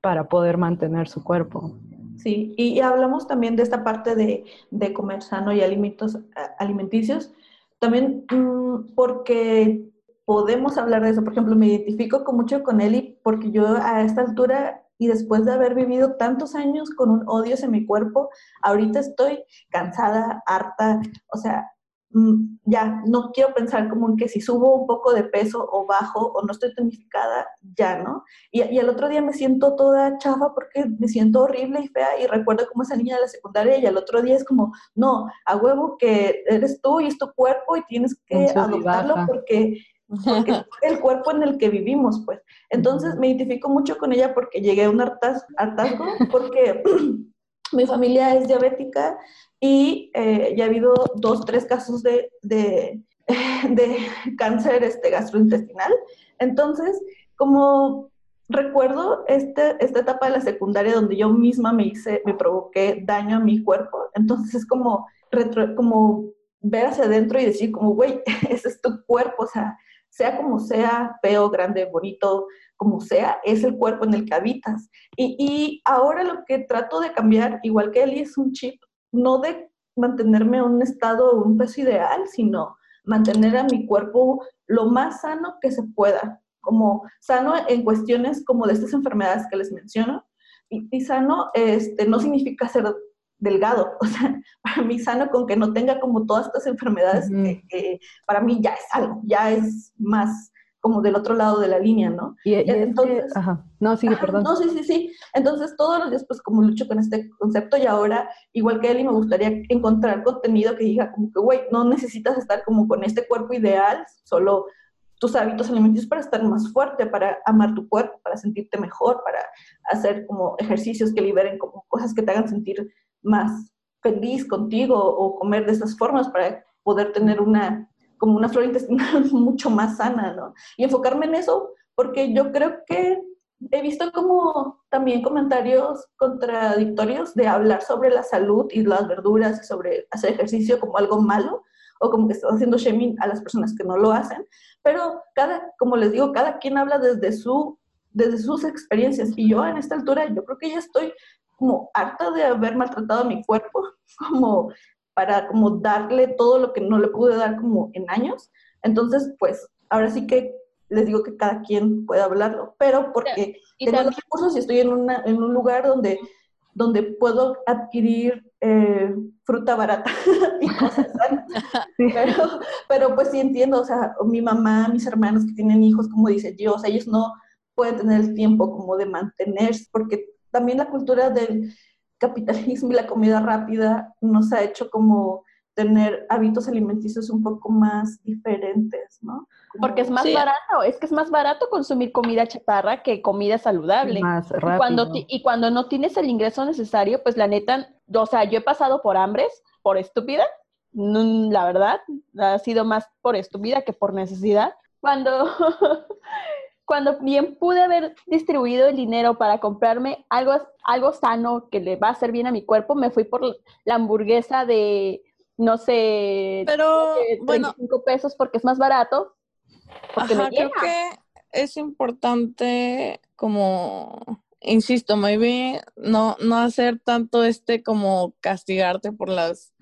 C: para poder mantener su cuerpo.
D: Sí, y, hablamos también de esta parte de, de comer sano y alimentos alimenticios, también mm, porque podemos hablar de eso. Por ejemplo, me identifico con mucho con Eli porque yo a esta altura y después de haber vivido tantos años con un odio en mi cuerpo, ahorita estoy cansada, harta, o sea, ya no quiero pensar como en que si subo un poco de peso o bajo o no estoy tonificada, ya, ¿no? Y, y el otro día me siento toda chafa porque me siento horrible y fea y recuerdo como esa niña de la secundaria y al otro día es como, no, a huevo que eres tú y es tu cuerpo y tienes que adoptarlo
C: baja.
D: porque, porque es el cuerpo en el que vivimos, pues. Entonces me identifico mucho con ella porque llegué a un hartaz- hartazgo porque mi familia es diabética y eh, ya ha habido dos, tres casos de, de, de cáncer este, gastrointestinal. Entonces, como recuerdo este, esta etapa de la secundaria donde yo misma me hice, me provoqué daño a mi cuerpo, entonces es como, retro, como ver hacia adentro y decir como, güey, ese es tu cuerpo, o sea, sea como sea, feo, grande, bonito, como sea, es el cuerpo en el que habitas. Y, y ahora lo que trato de cambiar, igual que Eli, es un chip, no de mantenerme en un estado, un peso ideal, sino mantener a mi cuerpo lo más sano que se pueda, como sano en cuestiones como de estas enfermedades que les menciono. Y, y sano este, no significa ser delgado, o sea, para mí sano con que no tenga como todas estas enfermedades, que, que para mí ya es algo, ya es más como del otro lado de la línea, ¿no?
C: Y, y es que-
D: Entonces-
C: ajá, no, sigue,
D: Ajá,
C: perdón.
D: No, sí, sí, sí. Entonces, todos los días, pues, como lucho con este concepto y ahora, igual que Eli, me gustaría encontrar contenido que diga como que, güey, no necesitas estar como con este cuerpo ideal, solo tus hábitos alimenticios para estar más fuerte, para amar tu cuerpo, para sentirte mejor, para hacer como ejercicios que liberen como cosas que te hagan sentir más feliz contigo o comer de esas formas para poder tener una como una flora intestinal mucho más sana, ¿no? Y enfocarme en eso porque yo creo que he visto como también comentarios contradictorios de hablar sobre la salud y las verduras y sobre hacer ejercicio como algo malo o como que estás haciendo shaming a las personas que no lo hacen, pero cada, como les digo, cada quien habla desde su desde sus experiencias y yo en esta altura yo creo que ya estoy como harta de haber maltratado mi cuerpo como para como darle todo lo que no le pude dar como en años. Entonces, pues ahora sí que les digo que cada quien puede hablarlo, pero porque
A: Y
D: tengo los recursos y estoy en, una, en un lugar donde, donde puedo adquirir eh, fruta barata y cosas sanas. Pero, pero pues sí entiendo, o sea, mi mamá, mis hermanos que tienen hijos, como dice yo, o sea, ellos no pueden tener el tiempo como de mantenerse, porque también la cultura del capitalismo y la comida rápida nos ha hecho como tener hábitos alimenticios un poco más diferentes, ¿no? Como-
A: Porque es más
B: Sí.
A: barato, es que es más barato consumir comida chatarra que comida saludable.
C: Más
A: Y
C: rápido.
A: cuando, ti- y cuando no tienes el ingreso necesario, pues la neta, o sea, yo he pasado por hambres, por estúpida, mm, la verdad, ha sido más por estúpida que por necesidad. Cuando, cuando bien pude haber distribuido el dinero para comprarme algo, algo sano que le va a hacer bien a mi cuerpo, me fui por la hamburguesa de, no sé,
B: Pero, bueno,
A: pesos porque es más barato.
B: Ajá, creo que es importante como insisto, maybe no, no hacer tanto este como castigarte por las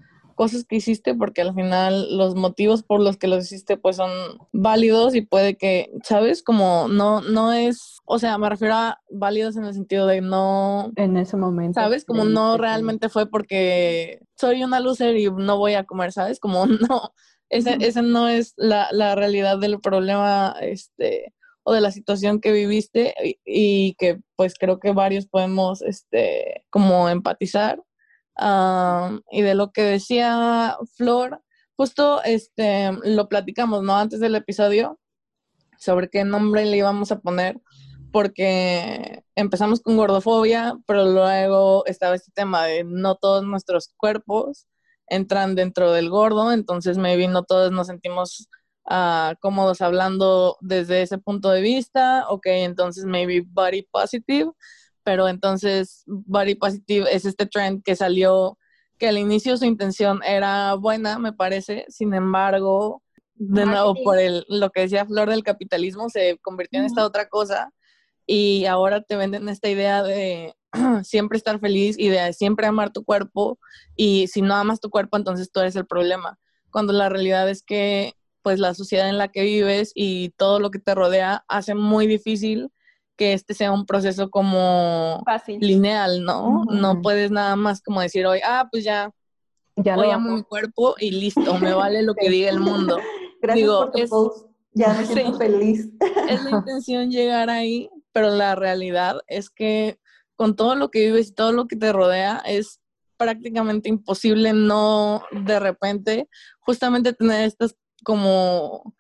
B: cosas que hiciste, porque al final los motivos por los que los hiciste pues son válidos y puede que, ¿sabes? Como no, no es, o sea, me refiero a válidos en el sentido de no...
C: En ese momento.
B: ¿Sabes? Como no realmente fue porque soy una loser y no voy a comer, ¿sabes? Como no, esa, esa no es la, la realidad del problema, este o de la situación que viviste y, que pues creo que varios podemos este como empatizar y de lo que decía Flor justo este lo platicamos no antes del episodio sobre qué nombre le íbamos a poner porque empezamos con gordofobia pero luego estaba este tema de no todos nuestros cuerpos entran dentro del gordo entonces maybe no todos nos sentimos cómodos hablando desde ese punto de vista, ok, entonces maybe body positive, pero entonces body positive es este trend que salió, que al inicio su intención era buena, me parece, sin embargo, de nuevo, por el, lo que decía Flor del capitalismo, se convirtió en esta otra cosa y ahora te venden esta idea de siempre estar feliz y de siempre amar tu cuerpo y si no amas tu cuerpo entonces tú eres el problema, cuando la realidad es que pues la sociedad en la que vives y todo lo que te rodea hace muy difícil que este sea un proceso como lineal, ¿no? No puedes nada más como decir hoy, ah, pues ya, ya hoy amo mi cuerpo y listo, me vale lo que diga el mundo.
D: Gracias por tu post. Ya me siento feliz.
B: Es la intención llegar ahí, pero la realidad es que con todo lo que vives y todo lo que te rodea es prácticamente imposible no de repente justamente tener estas como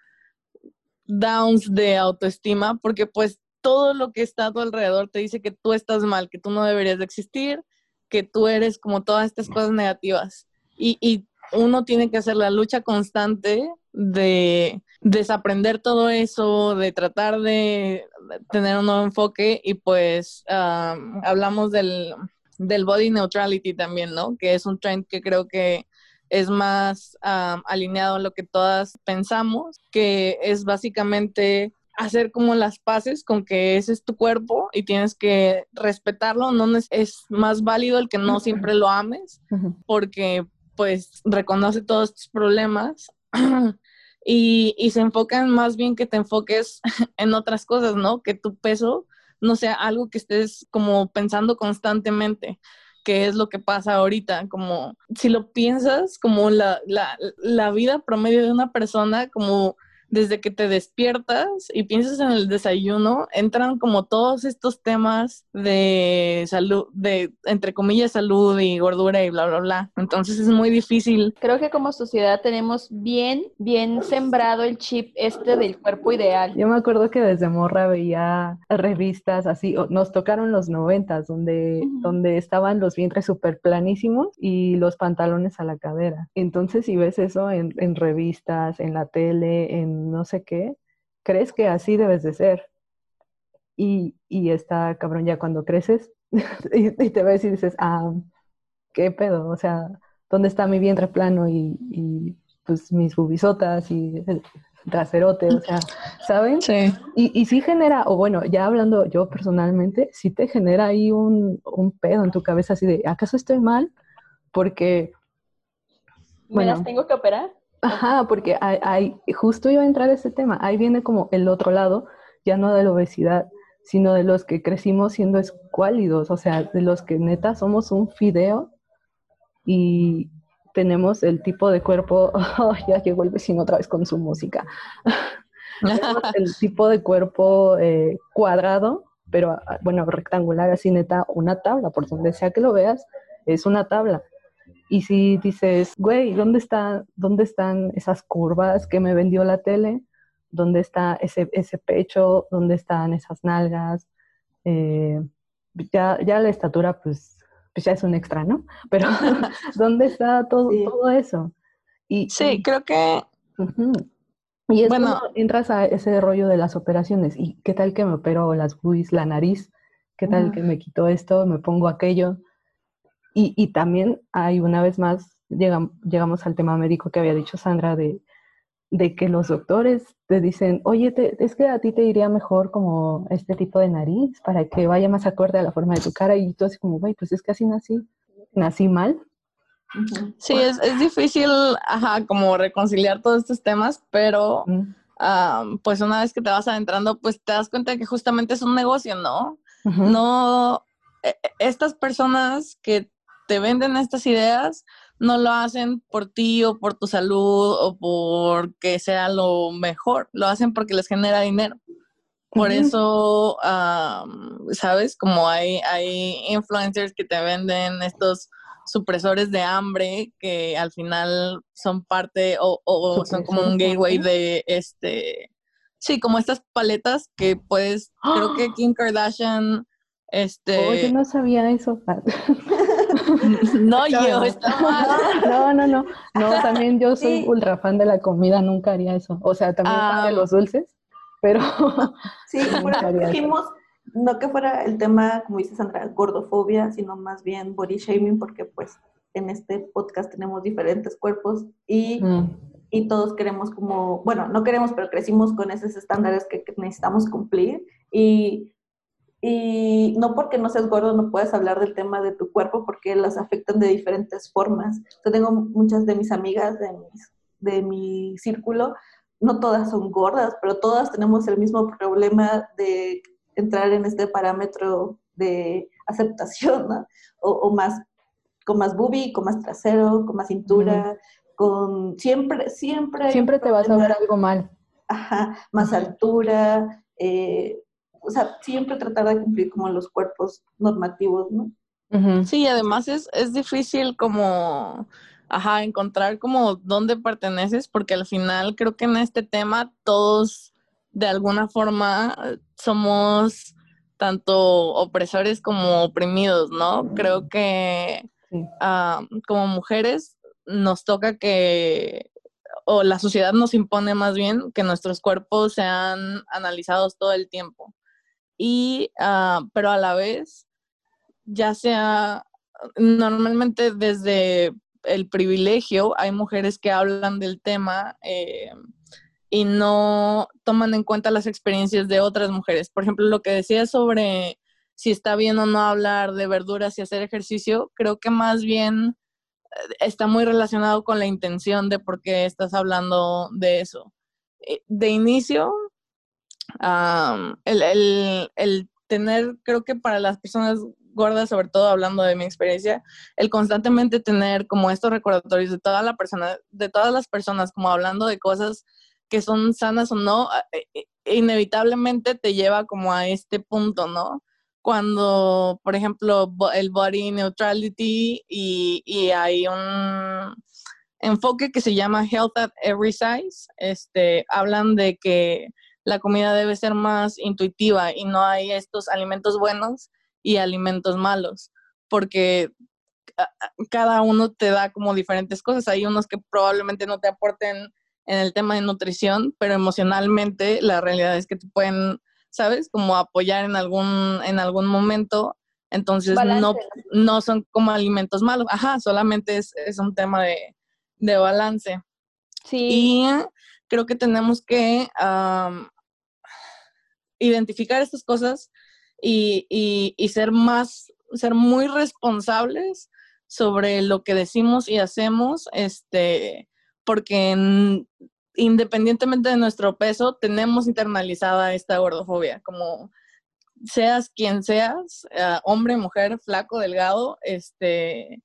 B: downs de autoestima, porque pues todo lo que está a tu alrededor te dice que tú estás mal, que tú no deberías de existir, que tú eres como todas estas cosas negativas. Y, y uno tiene que hacer la lucha constante de desaprender todo eso, de tratar de tener un nuevo enfoque y pues hablamos del, del body neutrality también, ¿no? Que es un trend que creo que es más alineado a lo que todas pensamos, que es básicamente hacer como las paces con que ese es tu cuerpo y tienes que respetarlo, no es, más válido el que no siempre lo ames, porque pues reconoce todos tus problemas y, y se enfocan más bien que te enfoques en otras cosas, ¿no? Que tu peso no sea algo que estés como pensando constantemente que es lo que pasa ahorita, como si lo piensas, como la, la, la vida promedio de una persona, como desde que te despiertas y piensas en el desayuno, entran como todos estos temas de salud, de entre comillas salud y gordura y bla, bla, bla. Entonces es muy difícil.
A: Creo que como sociedad tenemos bien, bien sembrado el chip este del cuerpo ideal.
C: Yo me acuerdo que desde morra veía revistas así, nos tocaron los noventas, donde, donde estaban los vientres súper planísimos y los pantalones a la cadera. Entonces si ves eso en, en revistas, en la tele, en no sé qué, crees que así debes de ser. Y, y está cabrón ya cuando creces y, te ves y dices, ah, qué pedo, o sea, ¿dónde está mi vientre plano y, y pues mis bubisotas y el traserote, o sea, ¿saben?
B: Sí.
C: Y, y sí genera, o bueno, ya hablando yo personalmente, sí te genera ahí un, un pedo en tu cabeza así de, ¿acaso estoy mal? Porque...
A: ¿Me las tengo que operar?
C: Ajá, porque hay, justo iba a entrar ese tema, ahí viene como el otro lado, ya no de la obesidad, sino de los que crecimos siendo escuálidos, o sea, de los que neta somos un fideo y tenemos el tipo de cuerpo, ya llegó el vecino otra vez con su música, el tipo de cuerpo eh, cuadrado, pero ah, bueno, rectangular, así neta, una tabla, por donde sea que lo veas, es una tabla. Y si dices, güey, ¿dónde, está, ¿dónde están esas curvas que me vendió la tele? ¿Dónde está ese, ese pecho? ¿Dónde están esas nalgas? Eh, ya, ya la estatura, pues, pues ya es un extra, ¿no? Pero ¿dónde está todo, todo eso?
B: Y, sí, creo que
C: Y es bueno, entras a ese rollo de las operaciones. ¿Y qué tal que me opero las boobies, la nariz? ¿Qué tal que me quito esto, me pongo aquello? Y, y también hay una vez más, llegamos, llegamos al tema médico que había dicho Sandra de, de que los doctores te dicen, oye, es que a ti te iría mejor como este tipo de nariz para que vaya más acorde a la forma de tu cara y tú así como, güey, pues es que así nací, nací mal.
B: Sí, es, es difícil, ajá, como reconciliar todos estos temas, pero pues una vez que te vas adentrando, pues te das cuenta de que justamente es un negocio, ¿no? No, e, e, estas personas que te venden estas ideas no lo hacen por ti o por tu salud o porque sea lo mejor, lo hacen porque les genera dinero. Por eso, ¿sabes? Como hay, hay influencers que te venden estos supresores de hambre que al final son parte o, son como un gateway de este, sí, como estas paletas que puedes, creo que Kim Kardashian, este...
C: Oh, yo no sabía eso.
B: no, yo.
C: No, no, no, no, también yo soy ultra fan de la comida, nunca haría eso. O sea, también fan de ah. los dulces, pero...
D: Sí, dijimos no que fuera el tema, como dice Sandra, gordofobia, sino más bien body shaming, porque pues en este podcast tenemos diferentes cuerpos y, mm. y todos queremos como, bueno, no queremos, pero crecimos con esos estándares que, necesitamos cumplir y, y no porque no seas gordo no puedes hablar del tema de tu cuerpo porque las afectan de diferentes formas. Yo tengo muchas de mis amigas de, de mi círculo, no todas son gordas, pero todas tenemos el mismo problema de entrar en este parámetro de aceptación, ¿no? o, más, con más boobie, con más trasero, con más cintura, con siempre, siempre...
C: Siempre te vas a ver algo mal.
D: Ajá, más altura, eh, o sea, siempre tratar de cumplir como los cuerpos normativos, ¿no?
B: Sí, además es, es difícil como, ajá, encontrar como dónde perteneces, porque al final creo que en este tema todos de alguna forma somos tanto opresores como oprimidos, ¿no? Creo que ah, como mujeres nos toca que, o la sociedad nos impone más bien que nuestros cuerpos sean analizados todo el tiempo. Y, ah, pero a la vez, ya sea normalmente desde el privilegio, hay mujeres que hablan del tema. Eh, y no toman en cuenta las experiencias de otras mujeres. Por ejemplo, lo que decía sobre si está bien o no hablar de verduras y hacer ejercicio, creo que más bien eh, está muy relacionado con la intención de por qué estás hablando de eso. Eh, de inicio, el, el tener, creo que para las personas gordas, sobre todo hablando de mi experiencia, el constantemente tener como estos recordatorios de toda la persona, de todas las personas, como hablando de cosas que son sanas o no, e, e, inevitablemente te lleva como a este punto, ¿no? Cuando, por ejemplo, el body neutrality y, y hay un enfoque que se llama Health at Every Size, este, hablan de que la comida debe ser más intuitiva y no hay estos alimentos buenos y alimentos malos, porque cada uno te da como diferentes cosas. Hay unos que probablemente no te aporten en el tema de nutrición, pero emocionalmente la realidad es que te pueden, ¿sabes? Como apoyar en algún, en algún momento. Entonces no, no son como alimentos malos. Ajá, solamente es, un tema de, balance. Sí. Y creo que tenemos que identificar estas cosas y, y, ser más, ser muy responsables sobre lo que decimos y hacemos, este, porque independientemente de nuestro peso, tenemos internalizada esta gordofobia, como seas quien seas, eh, hombre, mujer, flaco, delgado, este,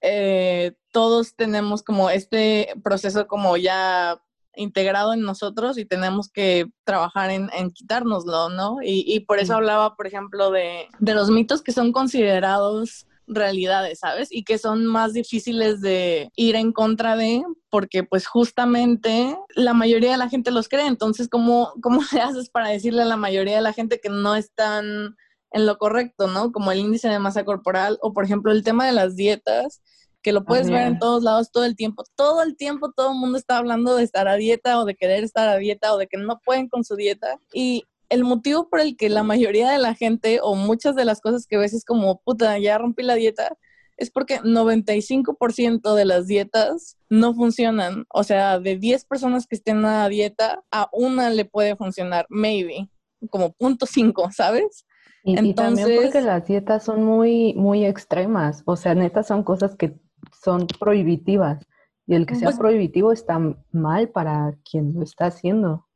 B: eh, todos tenemos como este proceso como ya integrado en nosotros y tenemos que trabajar en, en quitárnoslo, ¿no? Y, por eso hablaba, por ejemplo, de, de los mitos que son considerados realidades, ¿sabes? Y que son más difíciles de ir en contra de, porque pues justamente la mayoría de la gente los cree. Entonces, ¿cómo, cómo le haces para decirle a la mayoría de la gente que no están en lo correcto, ¿no? Como el índice de masa corporal o, por ejemplo, el tema de las dietas, que lo puedes ver en todos lados todo el tiempo. Todo el tiempo todo el mundo está hablando de estar a dieta o de querer estar a dieta o de que no pueden con su dieta. Y el motivo por el que la mayoría de la gente o muchas de las cosas que ves es como, puta, ya rompí la dieta, es porque 95% de las dietas no funcionan. O sea, de 10 personas que estén a dieta, a una le puede funcionar, maybe, como punto 5, ¿sabes?
C: Y, Entonces, también porque las dietas son muy, muy extremas. O sea, neta son cosas que son prohibitivas. Y el que sea pues prohibitivo está mal para quien lo está haciendo.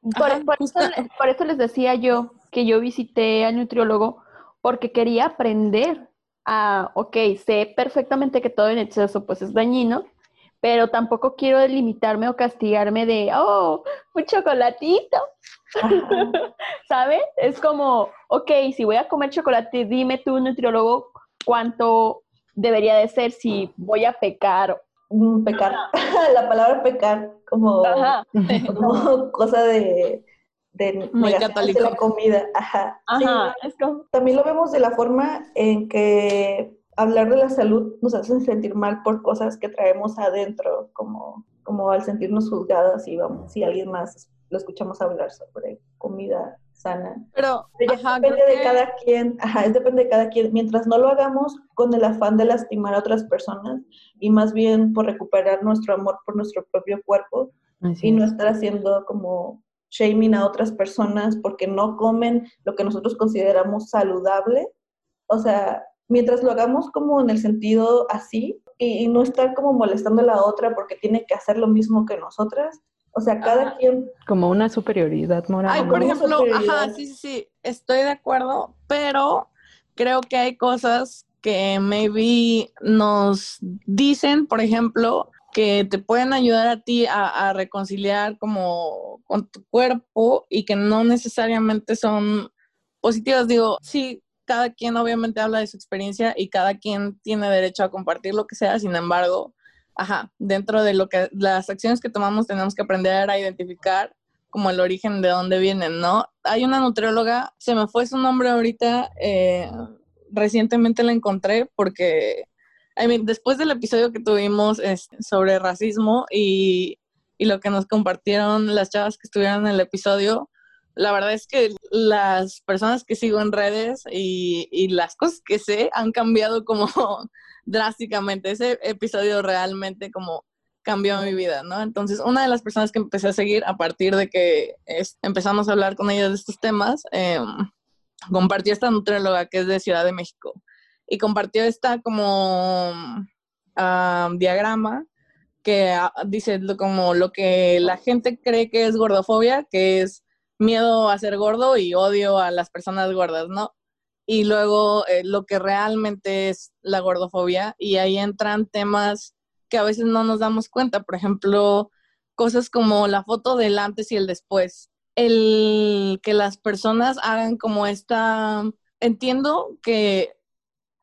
A: Por, eso, les decía yo que yo visité al nutriólogo porque quería aprender a, ok, sé perfectamente que todo en exceso pues es dañino, pero tampoco quiero limitarme o castigarme de, oh, un chocolatito. ¿Sabes? Es como, ok, si voy a comer chocolate, dime tú, nutriólogo, cuánto debería de ser si voy a pecar.
D: Pecar, la palabra pecar como, como cosa de, de,
B: Muy
D: de la comida. Ajá.
A: Ajá.
D: También lo vemos de la forma en que hablar de la salud nos hace sentir mal por cosas que traemos adentro, como, como al sentirnos juzgadas y vamos, si alguien más lo escuchamos hablar sobre comida sana.
B: Pero,
D: depende de cada quien, ajá, es depende de cada quien. Mientras no lo hagamos con el afán de lastimar a otras personas y más bien por recuperar nuestro amor por nuestro propio cuerpo y no estar haciendo como shaming a otras personas porque no comen lo que nosotros consideramos saludable. O sea, mientras lo hagamos como en el sentido así y, y no estar como molestando a la otra porque tiene que hacer lo mismo que nosotras, o sea, cada quien...
C: Como una superioridad moral.
B: Ay, por ejemplo, ajá, sí, sí, sí, estoy de acuerdo, pero creo que hay cosas que maybe nos dicen, por ejemplo, que te pueden ayudar a ti a, reconciliar como con tu cuerpo y que no necesariamente son positivas. Digo, sí, cada quien obviamente habla de su experiencia y cada quien tiene derecho a compartir lo que sea, sin embargo, ajá, dentro de lo que las acciones que tomamos tenemos que aprender a identificar como el origen de dónde vienen, ¿no? Hay una nutrióloga, se me fue su nombre ahorita, eh, recientemente la encontré porque, I mean, después del episodio que tuvimos sobre racismo y, y lo que nos compartieron las chavas que estuvieron en el episodio, la verdad es que las personas que sigo en redes y, las cosas que sé han cambiado como drásticamente. Ese episodio realmente como cambió mi vida, ¿no? Entonces, una de las personas que empecé a seguir a partir de que empezamos a hablar con ella de estos temas, em, compartió esta nutrióloga que es de Ciudad de México y compartió esta como diagrama que ah, dice como lo que la gente cree que es gordofobia, que es miedo a ser gordo y odio a las personas gordas, ¿no? y luego eh, lo que realmente es la gordofobia y ahí entran temas que a veces no nos damos cuenta, por ejemplo, cosas como la foto del antes y el después, el que las personas hagan como esta, entiendo que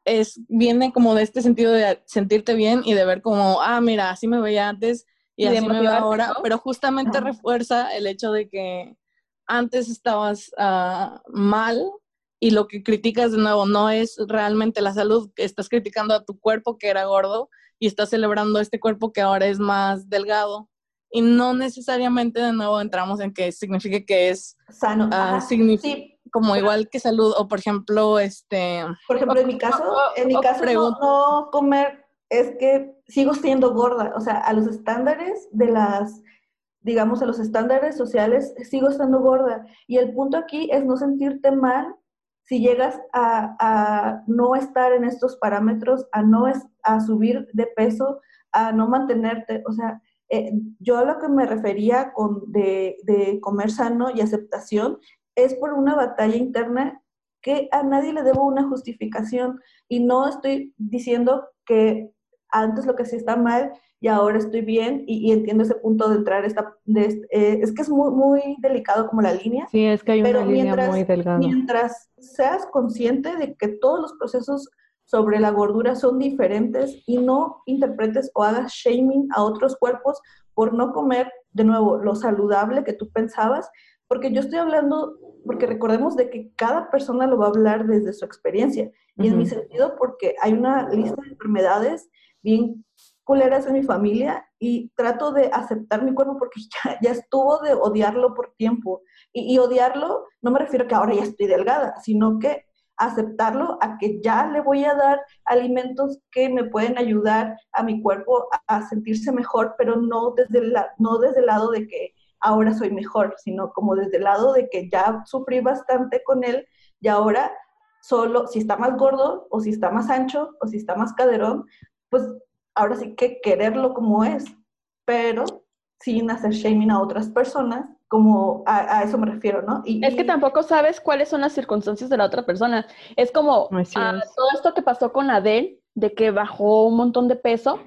B: es viene como de este sentido de sentirte bien y de ver como, ah, mira, así me veía antes y, así me veo ahora, pero justamente refuerza el hecho de que antes estabas uh, mal y lo que criticas de nuevo no es realmente la salud, estás criticando a tu cuerpo que era gordo y estás celebrando este cuerpo que ahora es más delgado. Y no necesariamente de nuevo entramos en que signifique que es
D: sano.
B: Uh, como igual que salud o por ejemplo este
D: por ejemplo en mi caso en mi caso no, comer es que sigo siendo gorda o sea a los estándares de las digamos a los estándares sociales sigo siendo gorda. Y el punto aquí es no sentirte mal si llegas a, no estar en estos parámetros, a no a subir de peso, a no mantenerte, o sea, eh, yo a lo que me refería con de, de, comer sano y aceptación es por una batalla interna que a nadie le debo una justificación. Y no estoy diciendo que antes lo que sí está mal y ahora estoy bien y, entiendo ese punto de entrar esta de, eh, es que es muy muy delicado como la línea
C: sí es que hay una línea muy delgada.
D: mientras seas consciente de que todos los procesos sobre la gordura son diferentes y no interpretes o hagas shaming a otros cuerpos por no comer de nuevo lo saludable que tú pensabas porque yo estoy hablando porque recordemos de que cada persona lo va a hablar desde su experiencia y en mi sentido porque hay una lista de enfermedades bien culeras en mi familia y trato de aceptar mi cuerpo porque ya, ya estuvo de odiarlo por tiempo. Y, y, odiarlo no me refiero a que ahora ya estoy delgada, sino que aceptarlo a que ya le voy a dar alimentos que me pueden ayudar a mi cuerpo a, sentirse mejor, pero no desde, la, no desde el lado de que ahora soy mejor, sino como desde el lado de que ya sufrí bastante con él y ahora solo si está más gordo o si está más ancho o si está más caderón, pues ahora sí que quererlo como es, pero sin hacer shaming a otras personas, como a, eso me refiero, ¿no?
A: Y, es que tampoco sabes cuáles son las circunstancias de la otra persona. Es como ah, todo esto que pasó con Adele, de que bajó un montón de peso.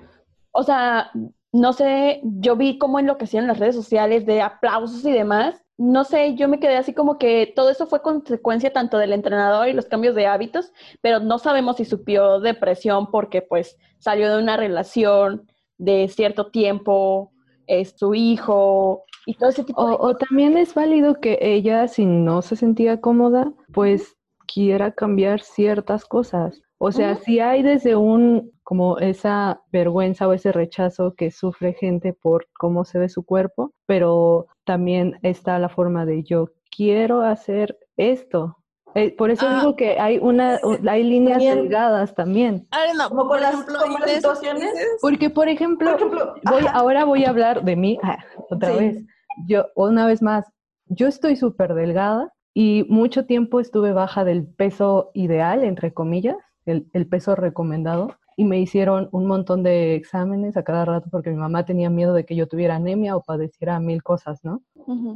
A: O sea, no sé, yo vi cómo enloquecieron las redes sociales de aplausos y demás. No sé, yo me quedé así como que todo eso fue consecuencia tanto del entrenador y los cambios de hábitos, pero no sabemos si supió depresión porque pues salió de una relación de cierto tiempo, es su hijo y todo ese tipo
C: o,
A: de
C: O también es válido que ella, si no se sentía cómoda, pues quiera cambiar ciertas cosas. O sea, si hay desde un, como esa vergüenza o ese rechazo que sufre gente por cómo se ve su cuerpo, pero también está la forma de yo quiero hacer esto. Eh, por eso digo que hay una, hay líneas delgadas también.
B: no, como por las, situaciones.
C: Porque, por ejemplo, voy, ahora voy a hablar de mí ah, otra vez. Yo, una vez más, yo estoy súper delgada y mucho tiempo estuve baja del peso ideal, entre comillas el, peso recomendado y me hicieron un montón de exámenes a cada rato porque mi mamá tenía miedo de que yo tuviera anemia o padeciera mil cosas, ¿no?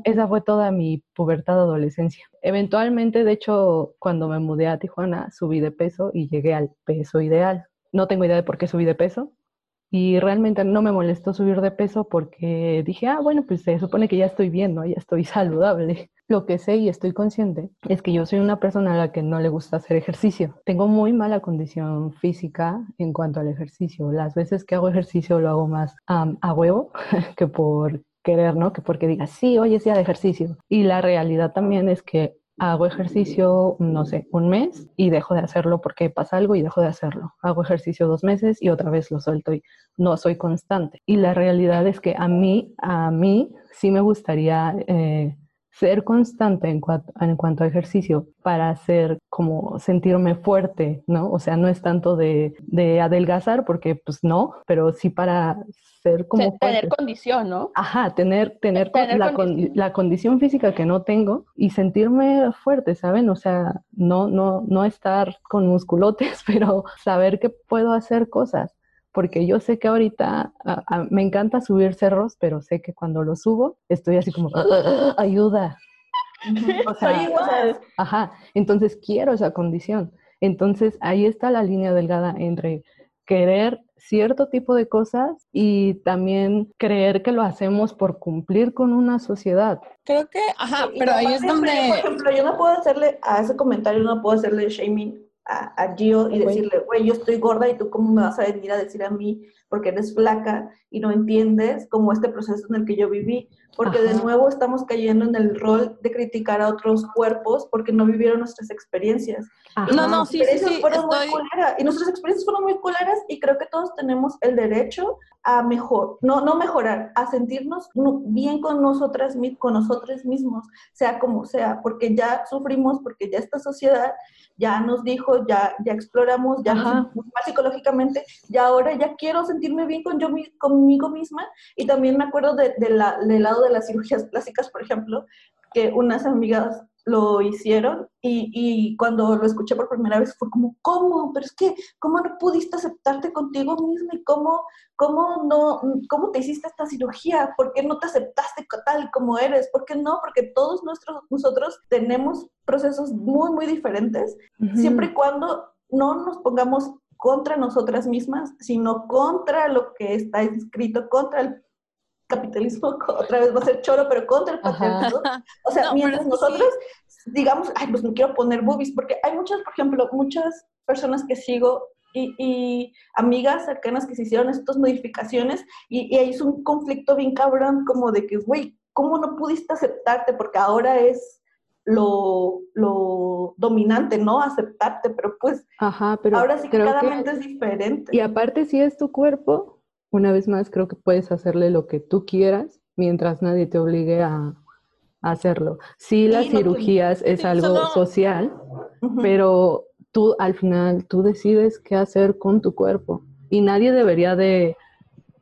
C: Esa fue toda mi pubertad adolescencia. Eventualmente, de hecho, cuando me mudé a Tijuana, subí de peso y llegué al peso ideal. No tengo idea de por qué subí de peso, y realmente no me molestó subir de peso porque dije, ah, bueno, pues se supone que ya estoy bien. Ya estoy saludable. Lo que sé y estoy consciente es que yo soy una persona a la que no le gusta hacer ejercicio. Tengo muy mala condición física en cuanto al ejercicio. Las veces que hago ejercicio lo hago más a huevo que por querer, ¿no? Que porque diga, sí, hoy es día de ejercicio. Y la realidad también es que hago ejercicio, no sé, un mes y dejo de hacerlo porque pasa algo y dejo de hacerlo. Hago ejercicio dos meses y otra vez lo suelto y no soy constante. Y la realidad es que a mí, a mí sí me gustaría eh, ser constante en cuanto, en cuanto a ejercicio para hacer como sentirme fuerte, ¿no? O sea, no es tanto de, de adelgazar porque pues no, pero sí para ser como...
A: tener condición, ¿no?
C: Ajá, tener, tener, la, condición. la, condición física que no tengo y sentirme fuerte, ¿saben? O sea, no, no, no estar con musculotes, pero saber que puedo hacer cosas porque yo sé que ahorita me encanta subir cerros, pero sé que cuando lo subo estoy así como, ah, ayuda.
A: O sea, igual.
C: Ajá, entonces quiero esa condición. Entonces ahí está la línea delgada entre querer cierto tipo de cosas y también creer que lo hacemos por cumplir con una sociedad.
B: Creo que, ajá, pero ahí es donde...
D: Por ejemplo, yo no puedo hacerle a ese comentario, no puedo hacerle shaming a, a Gio y decirle, güey, yo estoy gorda y tú cómo me vas a venir a decir a mí porque eres flaca y no entiendes como este proceso en el que yo viví, porque de nuevo estamos cayendo en el rol de criticar a otros cuerpos porque no vivieron nuestras experiencias.
B: No, no, sí, sí, sí,
D: fueron muy culeras, y nuestras experiencias fueron muy culeras y creo que todos tenemos el derecho a mejor, no, no mejorar, a sentirnos bien con nosotras, con nosotros mismos, sea como sea, porque ya sufrimos, porque ya esta sociedad ya nos dijo, ya, ya exploramos, ya más psicológicamente, y ahora ya quiero sentirme bien con yo, conmigo misma. Y también me acuerdo de, la, del lado de las cirugías plásticas, por ejemplo, que unas amigas lo hicieron y, y, cuando lo escuché por primera vez fue como, ¿cómo? Pero es que, ¿cómo no pudiste aceptarte contigo misma y cómo, cómo, no, cómo te hiciste esta cirugía? ¿Por qué no te aceptaste tal como eres? ¿Por qué no? Porque todos nuestros, nosotros tenemos procesos muy, muy diferentes, siempre y cuando no nos pongamos contra nosotras mismas, sino contra lo que está escrito, contra el capitalismo, otra vez va a ser choro, pero contra el patriarcado. O sea, mientras nosotros digamos, ay, pues no quiero poner boobies, porque hay muchas, por ejemplo, muchas personas que sigo y, amigas cercanas que se hicieron estas modificaciones y, y ahí es un conflicto bien cabrón como de que, güey, ¿cómo no pudiste aceptarte? Porque ahora es lo, lo dominante, ¿no? Aceptarte, pero pues
C: Ajá, pero
D: ahora sí
C: creo
D: cada
C: que-
D: mente es diferente.
C: Y aparte, si es tu cuerpo, una vez más, creo que puedes hacerle lo que tú quieras mientras nadie te obligue a, a hacerlo. Sí, las
D: Sí, no te-
C: cirugías es
B: sí,
C: algo social, pero tú al final, tú decides qué hacer con tu cuerpo. Y nadie debería de,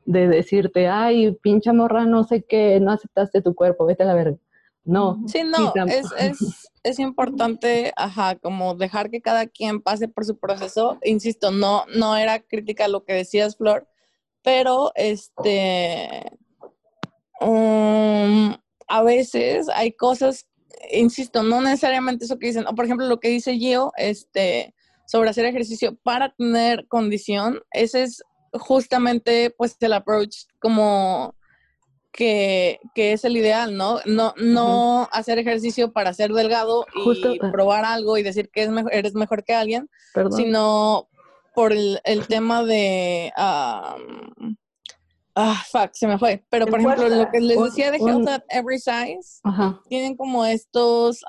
C: de decirte, ay, pincha morra, no sé qué, no aceptaste tu cuerpo, vete a la verga. No.
B: Sí, no, es, es, es importante, ajá, como dejar que cada quien pase por su proceso. Insisto, no, no era crítica lo que decías, Flor, pero este, um, a veces hay cosas, insisto, no necesariamente eso que dicen, o por ejemplo lo que dice Gio, este, sobre hacer ejercicio para tener condición, ese es justamente pues el approach como que, que es el ideal, ¿no? No, no hacer ejercicio para ser delgado y
C: Justo, eh.
B: probar algo y decir que es mejor, eres mejor que alguien,
C: perdón.
B: sino por el, el tema de... am, ah, fuck, se me fue. Pero, por ejemplo,
D: fuerza.
B: lo que les decía de Health at Every Size, tienen como estos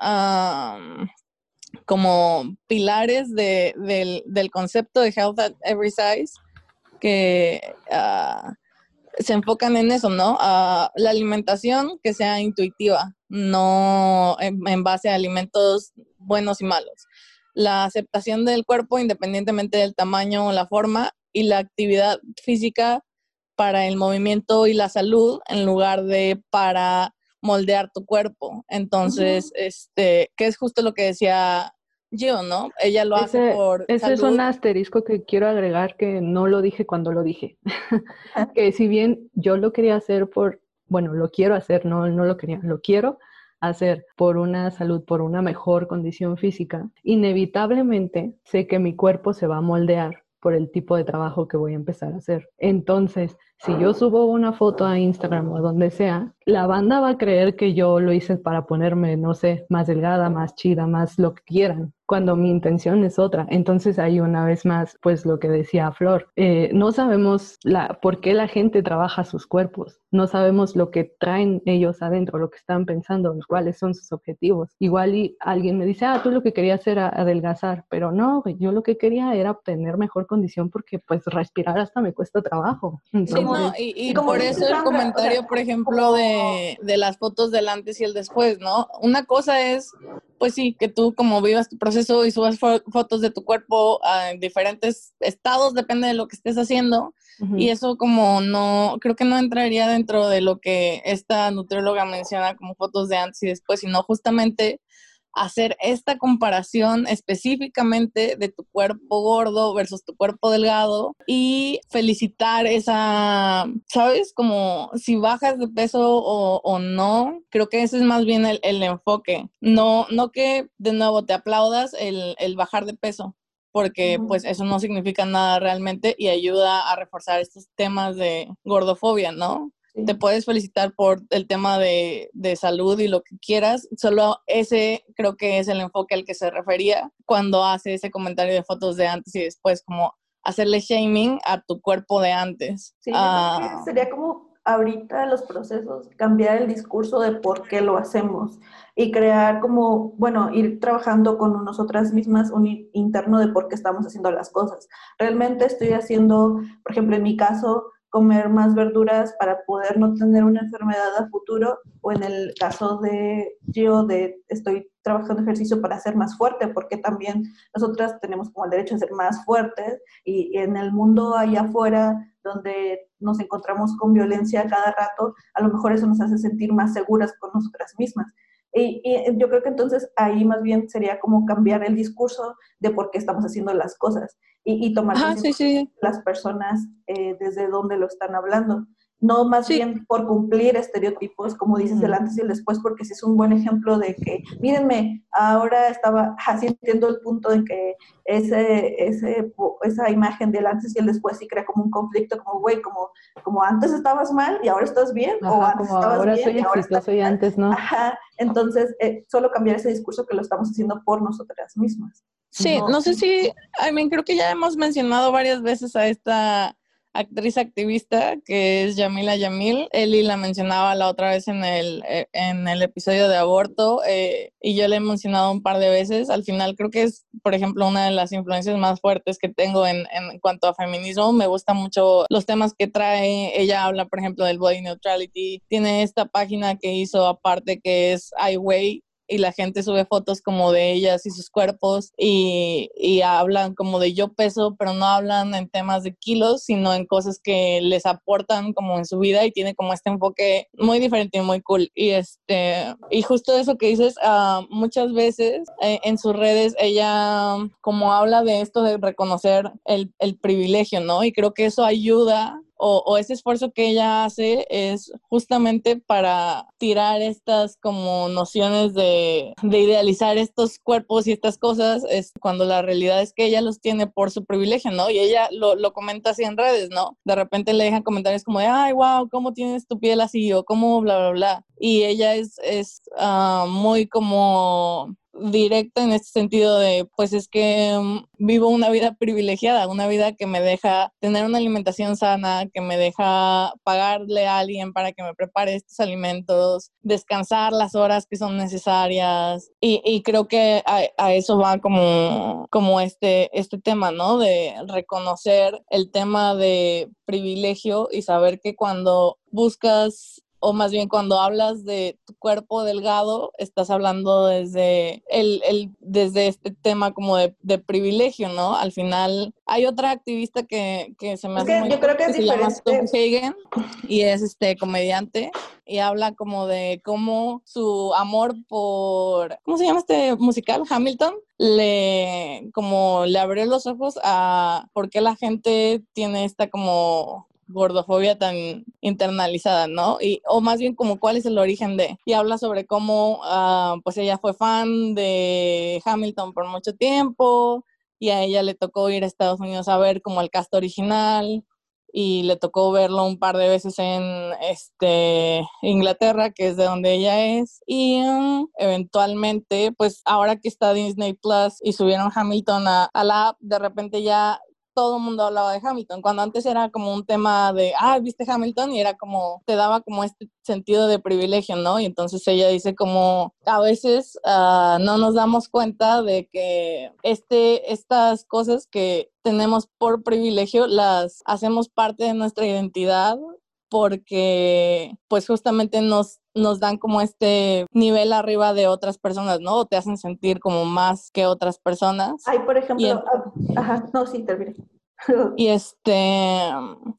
B: como pilares de, del, del concepto de Health at Every Size que ah, se enfocan en eso, ¿no? Ah, la alimentación que sea intuitiva, no en, en base a alimentos buenos y malos. La aceptación del cuerpo independientemente del tamaño o la forma y la actividad física para el movimiento y la salud en lugar de para moldear tu cuerpo. Entonces, este, que es justo lo que decía Gio, ¿no? Ella lo hace por
C: Ese es un asterisco que quiero agregar que no lo dije cuando lo dije. que si bien yo lo quería hacer por, bueno, lo quiero hacer, no, no lo quería, lo quiero hacer por una salud, por una mejor condición física, inevitablemente sé que mi cuerpo se va a moldear por el tipo de trabajo que voy a empezar a hacer. Entonces, si yo subo una foto a Instagram o donde sea, la banda va a creer que yo lo hice para ponerme, no sé, más delgada, más chida, más lo que quieran, cuando mi intención es otra. Entonces, ahí una vez más, pues lo que decía Flor, eh, no sabemos la, por qué la gente trabaja sus cuerpos, no sabemos lo que traen ellos adentro, lo que están pensando, cuáles son sus objetivos. Igual y alguien me dice, ah, tú lo que querías era adelgazar, pero no, yo lo que quería era obtener mejor condición porque pues respirar hasta me cuesta trabajo. Entonces,
B: no, y, y
D: y como
B: por eso el
D: Sandra, o sea,
B: comentario, por ejemplo,
D: como-
B: de, de las fotos del antes y el después, ¿no? Una cosa es, pues sí, que tú como vivas tu proceso y subas fo- fotos de tu cuerpo a en diferentes estados, depende de lo que estés haciendo,
C: ujú.
B: y eso como no, creo que no entraría dentro de lo que esta nutrióloga menciona como fotos de antes y después, sino justamente hacer esta comparación específicamente de tu cuerpo gordo versus tu cuerpo delgado y felicitar esa, ¿sabes? Como si bajas de peso o, o no, creo que ese es más bien el, el enfoque. No, no que de nuevo te aplaudas el, el bajar de peso, porque pues eso no significa nada realmente y ayuda a reforzar estos temas de gordofobia, ¿no?
D: Sí.
B: te puedes felicitar por el tema de, de salud y lo que quieras, solo ese creo que es el enfoque al que se refería cuando hace ese comentario de fotos de antes y después, como hacerle shaming a tu cuerpo de antes.
D: Sí,
B: Ah,
D: sería como ahorita los procesos, cambiar el discurso de por qué lo hacemos y crear como, bueno, ir trabajando con nosotras mismas un interno de por qué estamos haciendo las cosas. Realmente estoy haciendo, por ejemplo, en mi caso, comer más verduras para poder no tener una enfermedad a futuro o en el caso de yo de estoy trabajando ejercicio para ser más fuerte porque también nosotras tenemos como el derecho a ser más fuertes y, y en el mundo allá afuera donde nos encontramos con violencia cada rato, a lo mejor eso nos hace sentir más seguras con nosotras mismas. Y, y yo creo que entonces ahí más bien sería como cambiar el discurso de por qué estamos haciendo las cosas y, y tomar
B: Ajá,
D: conciencia
B: sí, sí.
D: las personas eh, desde donde lo están hablando. No más
B: Sí.
D: bien por cumplir estereotipos, como dices, el
C: Ujú.
D: antes y el después, porque sí es un buen ejemplo de que, mírenme, ahora estaba, así entiendo el punto en que ese, ese, esa imagen del antes y el después sí crea como un conflicto, como, güey, como, como antes estabas mal y ahora estás bien, o antes
C: como
D: estabas
C: ahora
D: bien
C: soy
D: y ahora estás
C: antes no.
D: Ajá, entonces, eh, solo cambiar ese discurso que lo estamos haciendo por nosotras mismas.
B: Sí,
D: No.
B: no sé si, I mean, creo que ya hemos mencionado varias veces a esta actriz activista que es Yamila Yamil. Eli la mencionaba la otra vez en el, eh, en el episodio de aborto eh, y yo le he mencionado un par de veces. Al final creo que es, por ejemplo, una de las influencias más fuertes que tengo en, en cuanto a feminismo. Me gustan mucho los temas que trae. Ella habla, por ejemplo, del body neutrality. Tiene esta página que hizo aparte que es iWay, y la gente sube fotos como de ellas y sus cuerpos y, y, hablan como de yo peso, pero no hablan en temas de kilos, sino en cosas que les aportan como en su vida y tiene como este enfoque muy diferente y muy cool. Y, este, y justo eso que dices, uh, muchas veces eh, en sus redes ella como habla de esto de reconocer el, el privilegio, ¿no? Y creo que eso ayuda o, ese esfuerzo que ella hace es justamente para tirar estas como nociones de, idealizar estos cuerpos y estas cosas, es cuando la realidad es que ella los tiene por su privilegio, ¿no? Y ella lo, comenta así en redes, ¿no? De repente le dejan comentarios como de, ay, wow, ¿cómo tienes tu piel así? O cómo, bla, bla, bla. Y ella es, es ah, muy como directa en este sentido de, pues es que mm, vivo una vida privilegiada, una vida que me deja tener una alimentación sana, que me deja pagarle a alguien para que me prepare estos alimentos, descansar las horas que son necesarias. Y, creo que a, a, eso va como, como este, este tema, ¿no? De reconocer el tema de privilegio y saber que cuando buscas o más bien cuando hablas de tu cuerpo delgado, estás hablando desde, el, el desde este tema como de, de, privilegio, ¿no? Al final hay otra activista que, que se me hace muy
D: yo creo que, es
B: se diferente. llama y es este comediante y habla como de cómo su amor por, ¿cómo se llama este musical? Hamilton, le como le abrió los ojos a por qué la gente tiene esta como gordofobia tan internalizada, ¿no? Y, o más bien como cuál es el origen de, y habla sobre cómo, uh, pues ella fue fan de Hamilton por mucho tiempo, y a ella le tocó ir a Estados Unidos a ver como el cast original, y le tocó verlo un par de veces en este Inglaterra, que es de donde ella es, y um, eventualmente, pues ahora que está Disney Plus y subieron Hamilton a, a la app, de repente ya todo el mundo hablaba de Hamilton, cuando antes era como un tema de, ah, viste Hamilton y era como, te daba como este sentido de privilegio, ¿no? Y entonces ella dice como, a veces uh, no nos damos cuenta de que este, estas cosas que tenemos por privilegio las hacemos parte de nuestra identidad porque pues justamente nos, nos dan como este nivel arriba de otras personas, ¿no? O te hacen sentir como más que otras personas.
D: Ay, por ejemplo, ah, ajá, no, sí, terminé.
B: Y este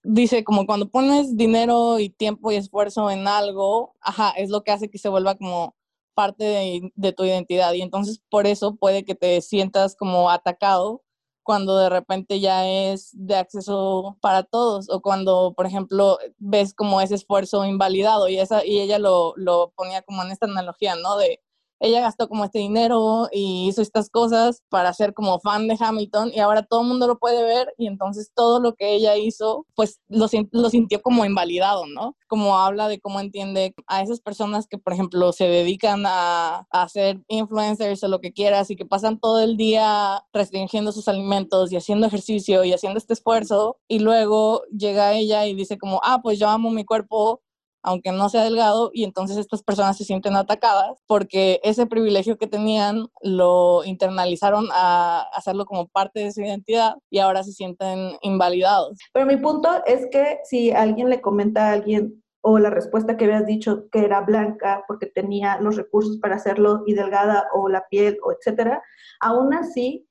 B: dice como cuando pones dinero y tiempo y esfuerzo en algo, ajá, es lo que hace que se vuelva como parte de, de tu identidad. Y entonces por eso puede que te sientas como atacado cuando de repente ya es de acceso para todos o cuando, por ejemplo, ves como ese esfuerzo invalidado y, esa, y ella lo, lo ponía como en esta analogía, ¿no? De ella gastó como este dinero y hizo estas cosas para ser como fan de Hamilton y ahora todo el mundo lo puede ver y entonces todo lo que ella hizo pues lo, sintió como invalidado, ¿no? Como habla de cómo entiende a esas personas que por ejemplo se dedican a, a ser influencers o lo que quieras y que pasan todo el día restringiendo sus alimentos y haciendo ejercicio y haciendo este esfuerzo y luego llega ella y dice como, ah, pues yo amo mi cuerpo aunque no sea delgado, y entonces estas personas se sienten atacadas porque ese privilegio que tenían lo internalizaron a hacerlo como parte de su identidad y ahora se sienten invalidados.
D: Pero mi punto es que si alguien le comenta a alguien o la respuesta que habías dicho que era blanca porque tenía los recursos para hacerlo y delgada o la piel o etcétera, aún así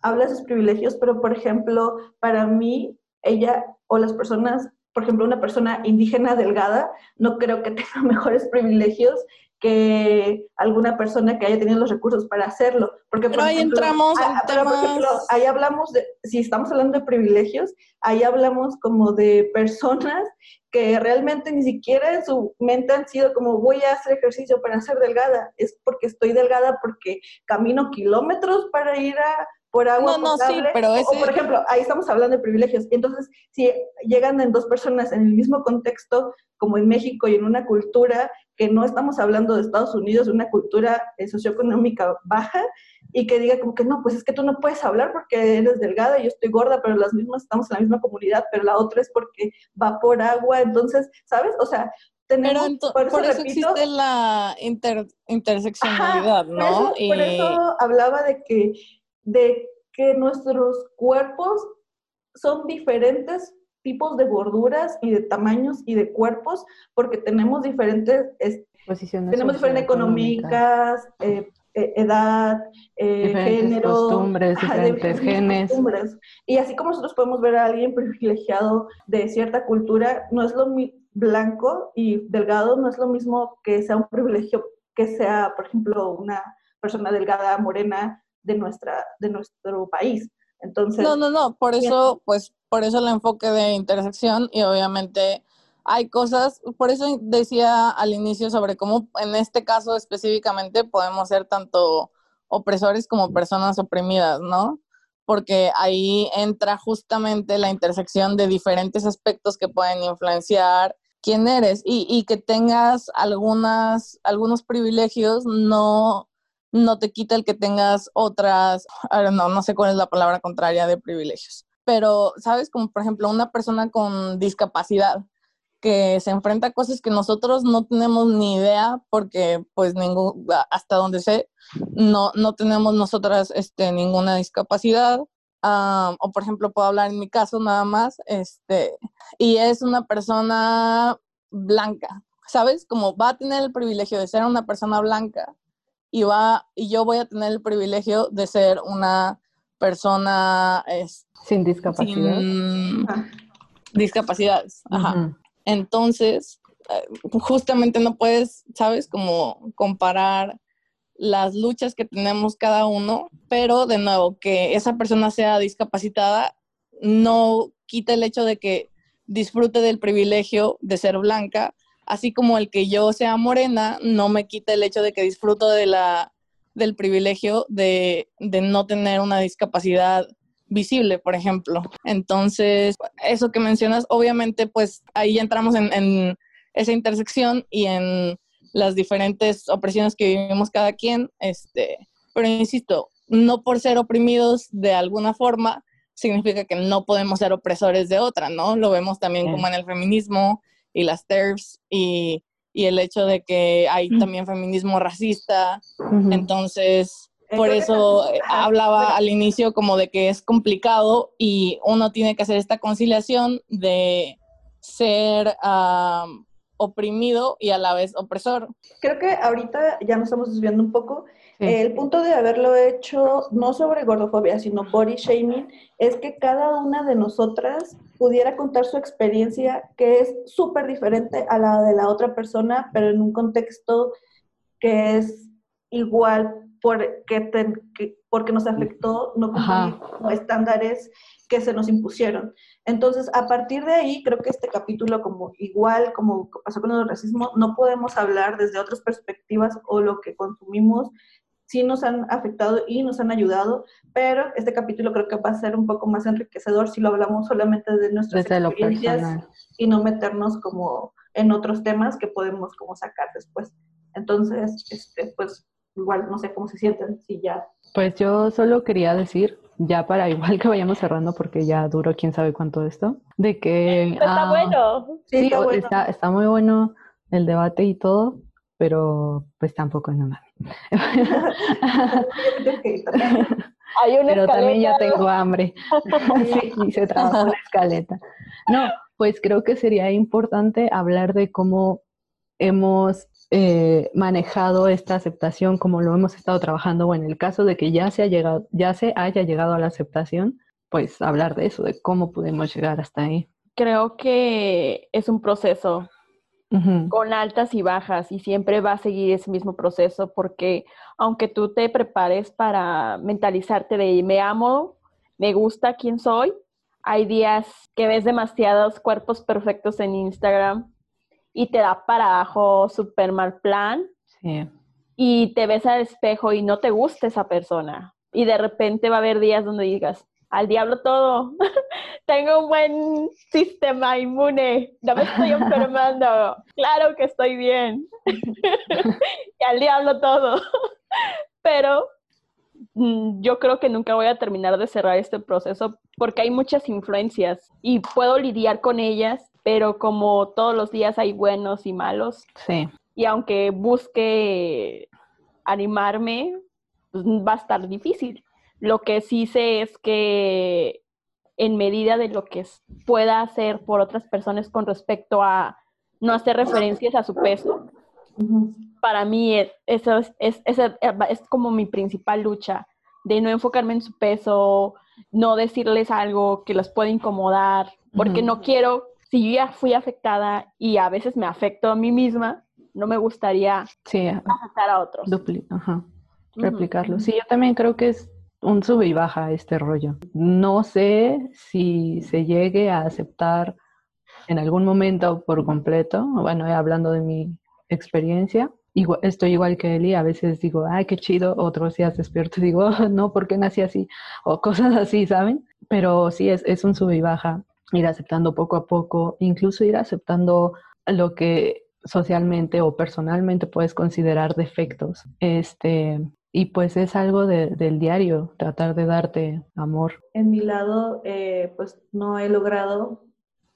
D: habla de sus privilegios, pero por ejemplo, para mí ella o las personas por ejemplo, una persona indígena delgada, no creo que tenga mejores privilegios que alguna persona que haya tenido los recursos para hacerlo. Porque,
B: pero ahí entramos
D: ah, pero, por ejemplo, ahí hablamos de, si estamos hablando de privilegios, ahí hablamos como de personas que realmente ni siquiera en su mente han sido como voy a hacer ejercicio para ser delgada, es porque estoy delgada porque camino kilómetros para ir a por agua no, potable. No, sí, pero ese... O, por ejemplo, ahí estamos hablando de privilegios. Entonces, si llegan en dos personas en el mismo contexto, como en México y en una cultura que no estamos hablando de Estados Unidos, una cultura eh, socioeconómica baja, y que diga como que no, pues es que tú no puedes hablar porque eres delgada y yo estoy gorda, pero las mismas estamos en la misma comunidad, pero la otra es porque va por agua, entonces, ¿sabes? O sea, tenemos,
B: pero por eso, por eso existe la interseccionalidad, ¿no?
D: Por eso, por eso hablaba de que, de que nuestros cuerpos son diferentes tipos de gorduras y de tamaños y de cuerpos porque tenemos diferentes
C: posiciones
D: tenemos diferentes económicas eh, eh, edad eh, género
C: costumbres diferentes genes.
D: y así como nosotros podemos ver a alguien privilegiado de cierta cultura no es lo blanco y delgado no es lo mismo que sea un privilegio que sea por ejemplo una persona delgada morena de nuestra de nuestro país. Entonces
B: no no no por eso pues por eso el enfoque de intersección y obviamente hay cosas, por eso decía al inicio sobre cómo en este caso específicamente podemos ser tanto opresores como personas oprimidas, ¿no? Porque ahí entra justamente la intersección de diferentes aspectos que pueden influenciar quién eres y, y que tengas algunas, algunos privilegios no, no te quita el que tengas otras, no, no sé cuál es la palabra contraria de privilegios pero, ¿sabes? Como por ejemplo una persona con discapacidad que se enfrenta a cosas que nosotros no tenemos ni idea porque pues ningún, hasta donde sé, no, no tenemos nosotras este, ninguna discapacidad. o por ejemplo, puedo hablar en mi caso nada más, este, y es una persona blanca, ¿sabes? Como va a tener el privilegio de ser una persona blanca y va, y yo voy a tener el privilegio de ser una persona es,
C: sin discapacidad.
B: Sin discapacidades. Ajá. Entonces, eh, justamente no puedes, ¿sabes? Como comparar las luchas que tenemos cada uno, pero de nuevo, que esa persona sea discapacitada no quita el hecho de que disfrute del privilegio de ser blanca, así como el que yo sea morena no me quita el hecho de que disfruto de la del privilegio de, no tener una discapacidad visible, por ejemplo. Entonces, eso que mencionas, obviamente, pues ahí entramos en, esa intersección y en las diferentes opresiones que vivimos cada quien, este, pero insisto, no por ser oprimidos de alguna forma significa que no podemos ser opresores de otra, ¿no? Lo vemos también como en el feminismo y las TERFs y y el hecho de que hay también feminismo racista. Entonces, por eso eh, hablaba al inicio como de que es complicado y uno tiene que hacer esta conciliación de ser oprimido y a la vez opresor.
D: Creo que ahorita ya nos estamos desviando un poco el punto de haberlo hecho no sobre gordofobia, sino body shaming, es que cada una de nosotras pudiera contar su experiencia que es súper diferente a la de la otra persona, pero en un contexto que es igual porque, porque nos afectó no cumplir estándares que se nos impusieron. Entonces, a partir de ahí, creo que este capítulo, como igual como pasó con el racismo, no podemos hablar desde otras perspectivas o lo que consumimos sí nos han afectado y nos han ayudado, pero este capítulo creo que va a ser un poco más enriquecedor si lo hablamos solamente de nuestras experiencias y no meternos como en otros temas que podemos como sacar después. Entonces, este, pues igual no sé cómo se sienten, si ya.
C: Pues yo solo quería decir, ya para igual que vayamos cerrando porque ya duró quién sabe cuánto esto, de que...
A: está ah, bueno.
C: Sí, está, bueno. Está, está muy bueno el debate y todo, pero pues tampoco es nada. Pero también ya tengo hambre. sí, y se trabaja una escaleta. No, pues creo que sería importante hablar de cómo hemos eh, manejado esta aceptación, como lo hemos estado trabajando, o en el caso de que ya se, ha llegado, ya se haya llegado a la aceptación, pues hablar de eso, de cómo podemos llegar hasta ahí.
A: Creo que es un proceso con altas y bajas y siempre va a seguir ese mismo proceso porque aunque tú te prepares para mentalizarte de me amo, me gusta quién soy, hay días que ves demasiados cuerpos perfectos en Instagram y te da para abajo súper mal plan. Y te ves al espejo y no te gusta esa persona. Y de repente va a haber días donde digas, al diablo todo. Tengo un buen sistema inmune. No me estoy enfermando. Claro que estoy bien. y al diablo todo. Pero mm, yo creo que nunca voy a terminar de cerrar este proceso porque hay muchas influencias y puedo lidiar con ellas, pero como todos los días hay buenos y malos.
C: Sí.
A: Y aunque busque animarme, pues va a estar difícil. Lo que sí sé es que en medida de lo que pueda hacer por otras personas con respecto a no hacer referencias a su peso, para mí e, eso es, es, es, como mi principal lucha, de no enfocarme en su peso, no decirles algo que los pueda incomodar, porque no quiero, si yo ya fui afectada y a veces me afecto a mí misma, no me gustaría afectar a otros.
C: Replicarlo. Sí, yo también creo que es un sube y baja este rollo. No sé si se llegue a aceptar en algún momento por completo, bueno, hablando de mi experiencia, estoy igual que Eli, a veces digo, ay, qué chido, otros días despierto y digo, no, ¿por qué nací así? O cosas así, ¿saben? Pero sí, es, es un sube y baja, ir aceptando poco a poco, incluso ir aceptando lo que socialmente o personalmente puedes considerar defectos. Este, y pues es algo del diario, tratar de darte amor.
D: En mi lado, eh, pues no he logrado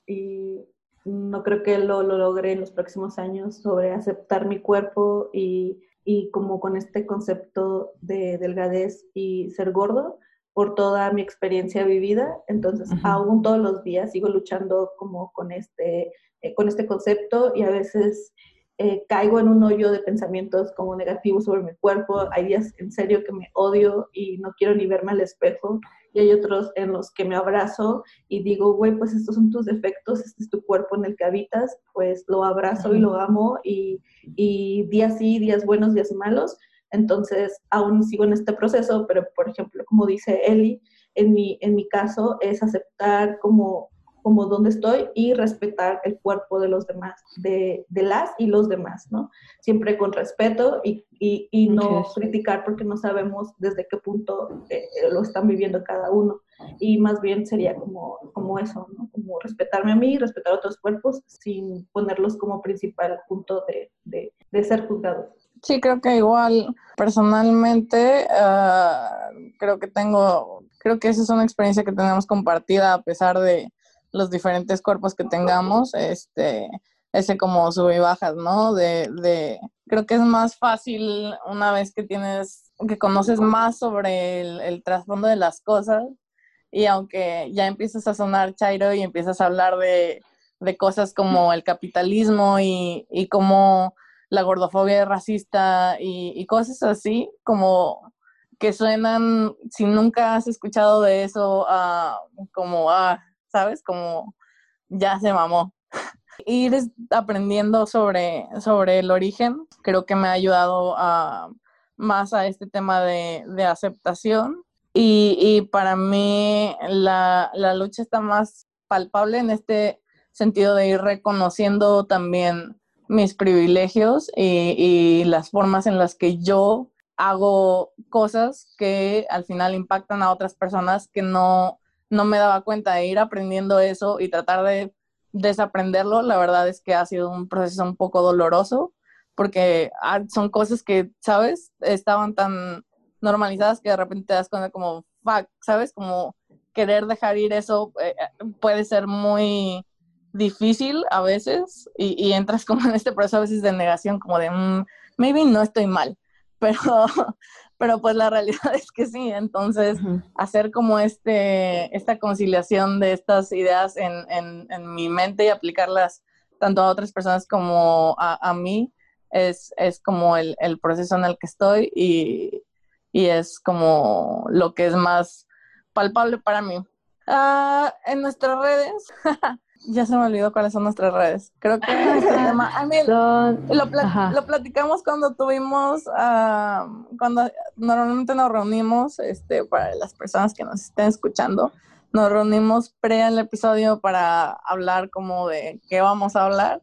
D: y no creo que lo, lo logre en los próximos años sobre aceptar mi cuerpo y, y como con este concepto de delgadez y ser gordo por toda mi experiencia vivida. Entonces, aún todos los días sigo luchando como con este, eh, con este concepto y a veces eh, caigo en un hoyo de pensamientos como negativos sobre mi cuerpo. Hay días en serio que me odio y no quiero ni verme al espejo. Y hay otros en los que me abrazo y digo, güey, pues estos son tus defectos, este es tu cuerpo en el que habitas, pues lo abrazo y lo amo y, y días sí, días buenos, días malos. Entonces, aún sigo en este proceso, pero por ejemplo, como dice Eli, en mi, en mi caso es aceptar como como dónde estoy y respetar el cuerpo de los demás, de, de las y los demás, ¿no? Siempre con respeto y, y, y no criticar porque no sabemos desde qué punto eh, eh, lo están viviendo cada uno. Y más bien sería como, como eso, ¿no? Como respetarme a mí y respetar a otros cuerpos sin ponerlos como principal punto de, de, de ser juzgados.
B: Sí, creo que igual personalmente uh, creo que tengo, creo que esa es una experiencia que tenemos compartida a pesar de, los diferentes cuerpos que tengamos, este, ese como sube y bajas, ¿no? De, de, creo que es más fácil una vez que tienes, que conoces más sobre el, trasfondo de las cosas y aunque ya empiezas a sonar chairo y empiezas a hablar de, de cosas como el capitalismo y, y como la gordofobia racista y, y, cosas así, como que suenan, si nunca has escuchado de eso, uh, como, ah, ¿sabes? Como ya se mamó. Ir aprendiendo sobre, sobre el origen creo que me ha ayudado a, más a este tema de, de aceptación y, y, para mí la, la lucha está más palpable en este sentido de ir reconociendo también mis privilegios y, y, las formas en las que yo hago cosas que al final impactan a otras personas que no, no me daba cuenta de ir aprendiendo eso y tratar de desaprenderlo. La verdad es que ha sido un proceso un poco doloroso porque ah, son cosas que, ¿sabes? Estaban tan normalizadas que de repente te das cuenta como, fuck, ¿sabes? Como querer dejar ir eso eh, puede ser muy difícil a veces y, entras como en este proceso a veces de negación, como de, mm, maybe no estoy mal, pero, pero pues la realidad es que sí, entonces hacer como este, esta conciliación de estas ideas en, en, en, mi mente y aplicarlas tanto a otras personas como a, a mí es, es como el, el, proceso en el que estoy y, y, es como lo que es más palpable para mí. Uh, en nuestras redes Ya se me olvidó cuáles son nuestras redes. Creo que este tema, lo, platicamos cuando tuvimos, ah, cuando normalmente nos reunimos, este, para las personas que nos estén escuchando, nos reunimos pre el episodio para hablar como de qué vamos a hablar.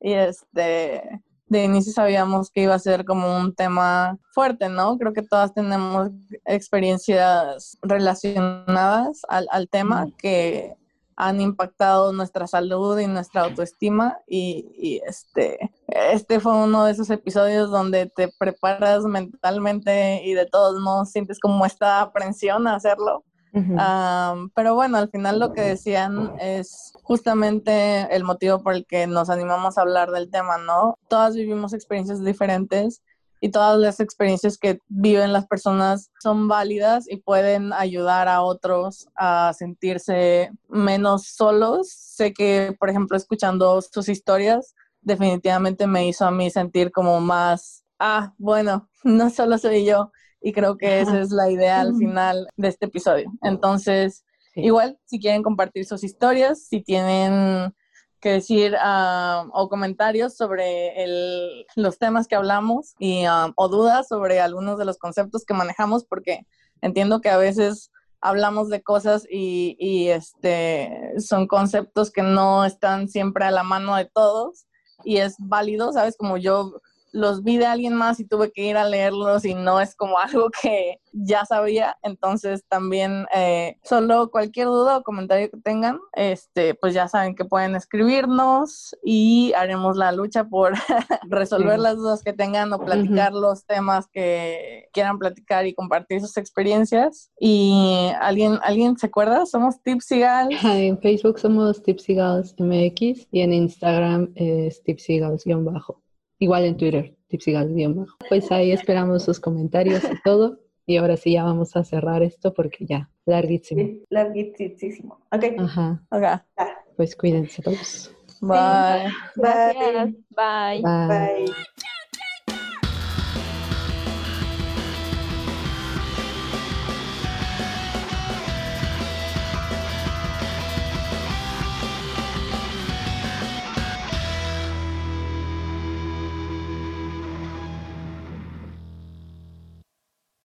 B: Y este, de inicio sabíamos que iba a ser como un tema fuerte, ¿no? Creo que todas tenemos experiencias relacionadas al, al tema que han impactado nuestra salud y nuestra autoestima y, este, este fue uno de esos episodios donde te preparas mentalmente y de todos modos sientes como esta aprensión a hacerlo. pero bueno, al final lo que decían es justamente el motivo por el que nos animamos a hablar del tema, ¿no? Todas vivimos experiencias diferentes y todas las experiencias que viven las personas son válidas y pueden ayudar a otros a sentirse menos solos. Sé que, por ejemplo, escuchando sus historias, definitivamente me hizo a mí sentir como más, ah, bueno, no solo soy yo. Y creo que esa es la idea al final de este episodio. Entonces, igual, si quieren compartir sus historias, si tienen que decir ah, o comentarios sobre el, los temas que hablamos y, ah, o dudas sobre algunos de los conceptos que manejamos, porque entiendo que a veces hablamos de cosas y, y, este, son conceptos que no están siempre a la mano de todos y es válido, ¿sabes? Como yo los vi de alguien más y tuve que ir a leerlos y no es como algo que ya sabía, entonces también eh, solo cualquier duda o comentario que tengan, este, pues ya saben que pueden escribirnos y haremos la lucha por resolver las dudas que tengan o platicar los temas que quieran platicar y compartir sus experiencias. Y alguien, ¿alguien se acuerda? Somos Tipsy Gals.
C: En Facebook somos Tipsy Gals MX y en Instagram es Tipsy Gals-bajo. Igual en Twitter, tipsygal-bajo. Pues ahí esperamos sus comentarios y todo. Y ahora sí ya vamos a cerrar esto porque ya, larguísimo.
D: larguísimo. Ok.
C: Ajá.
B: Okay.
C: Pues cuídense todos.
B: Bye.
A: Bye. Bye.
C: Bye.
D: Bye.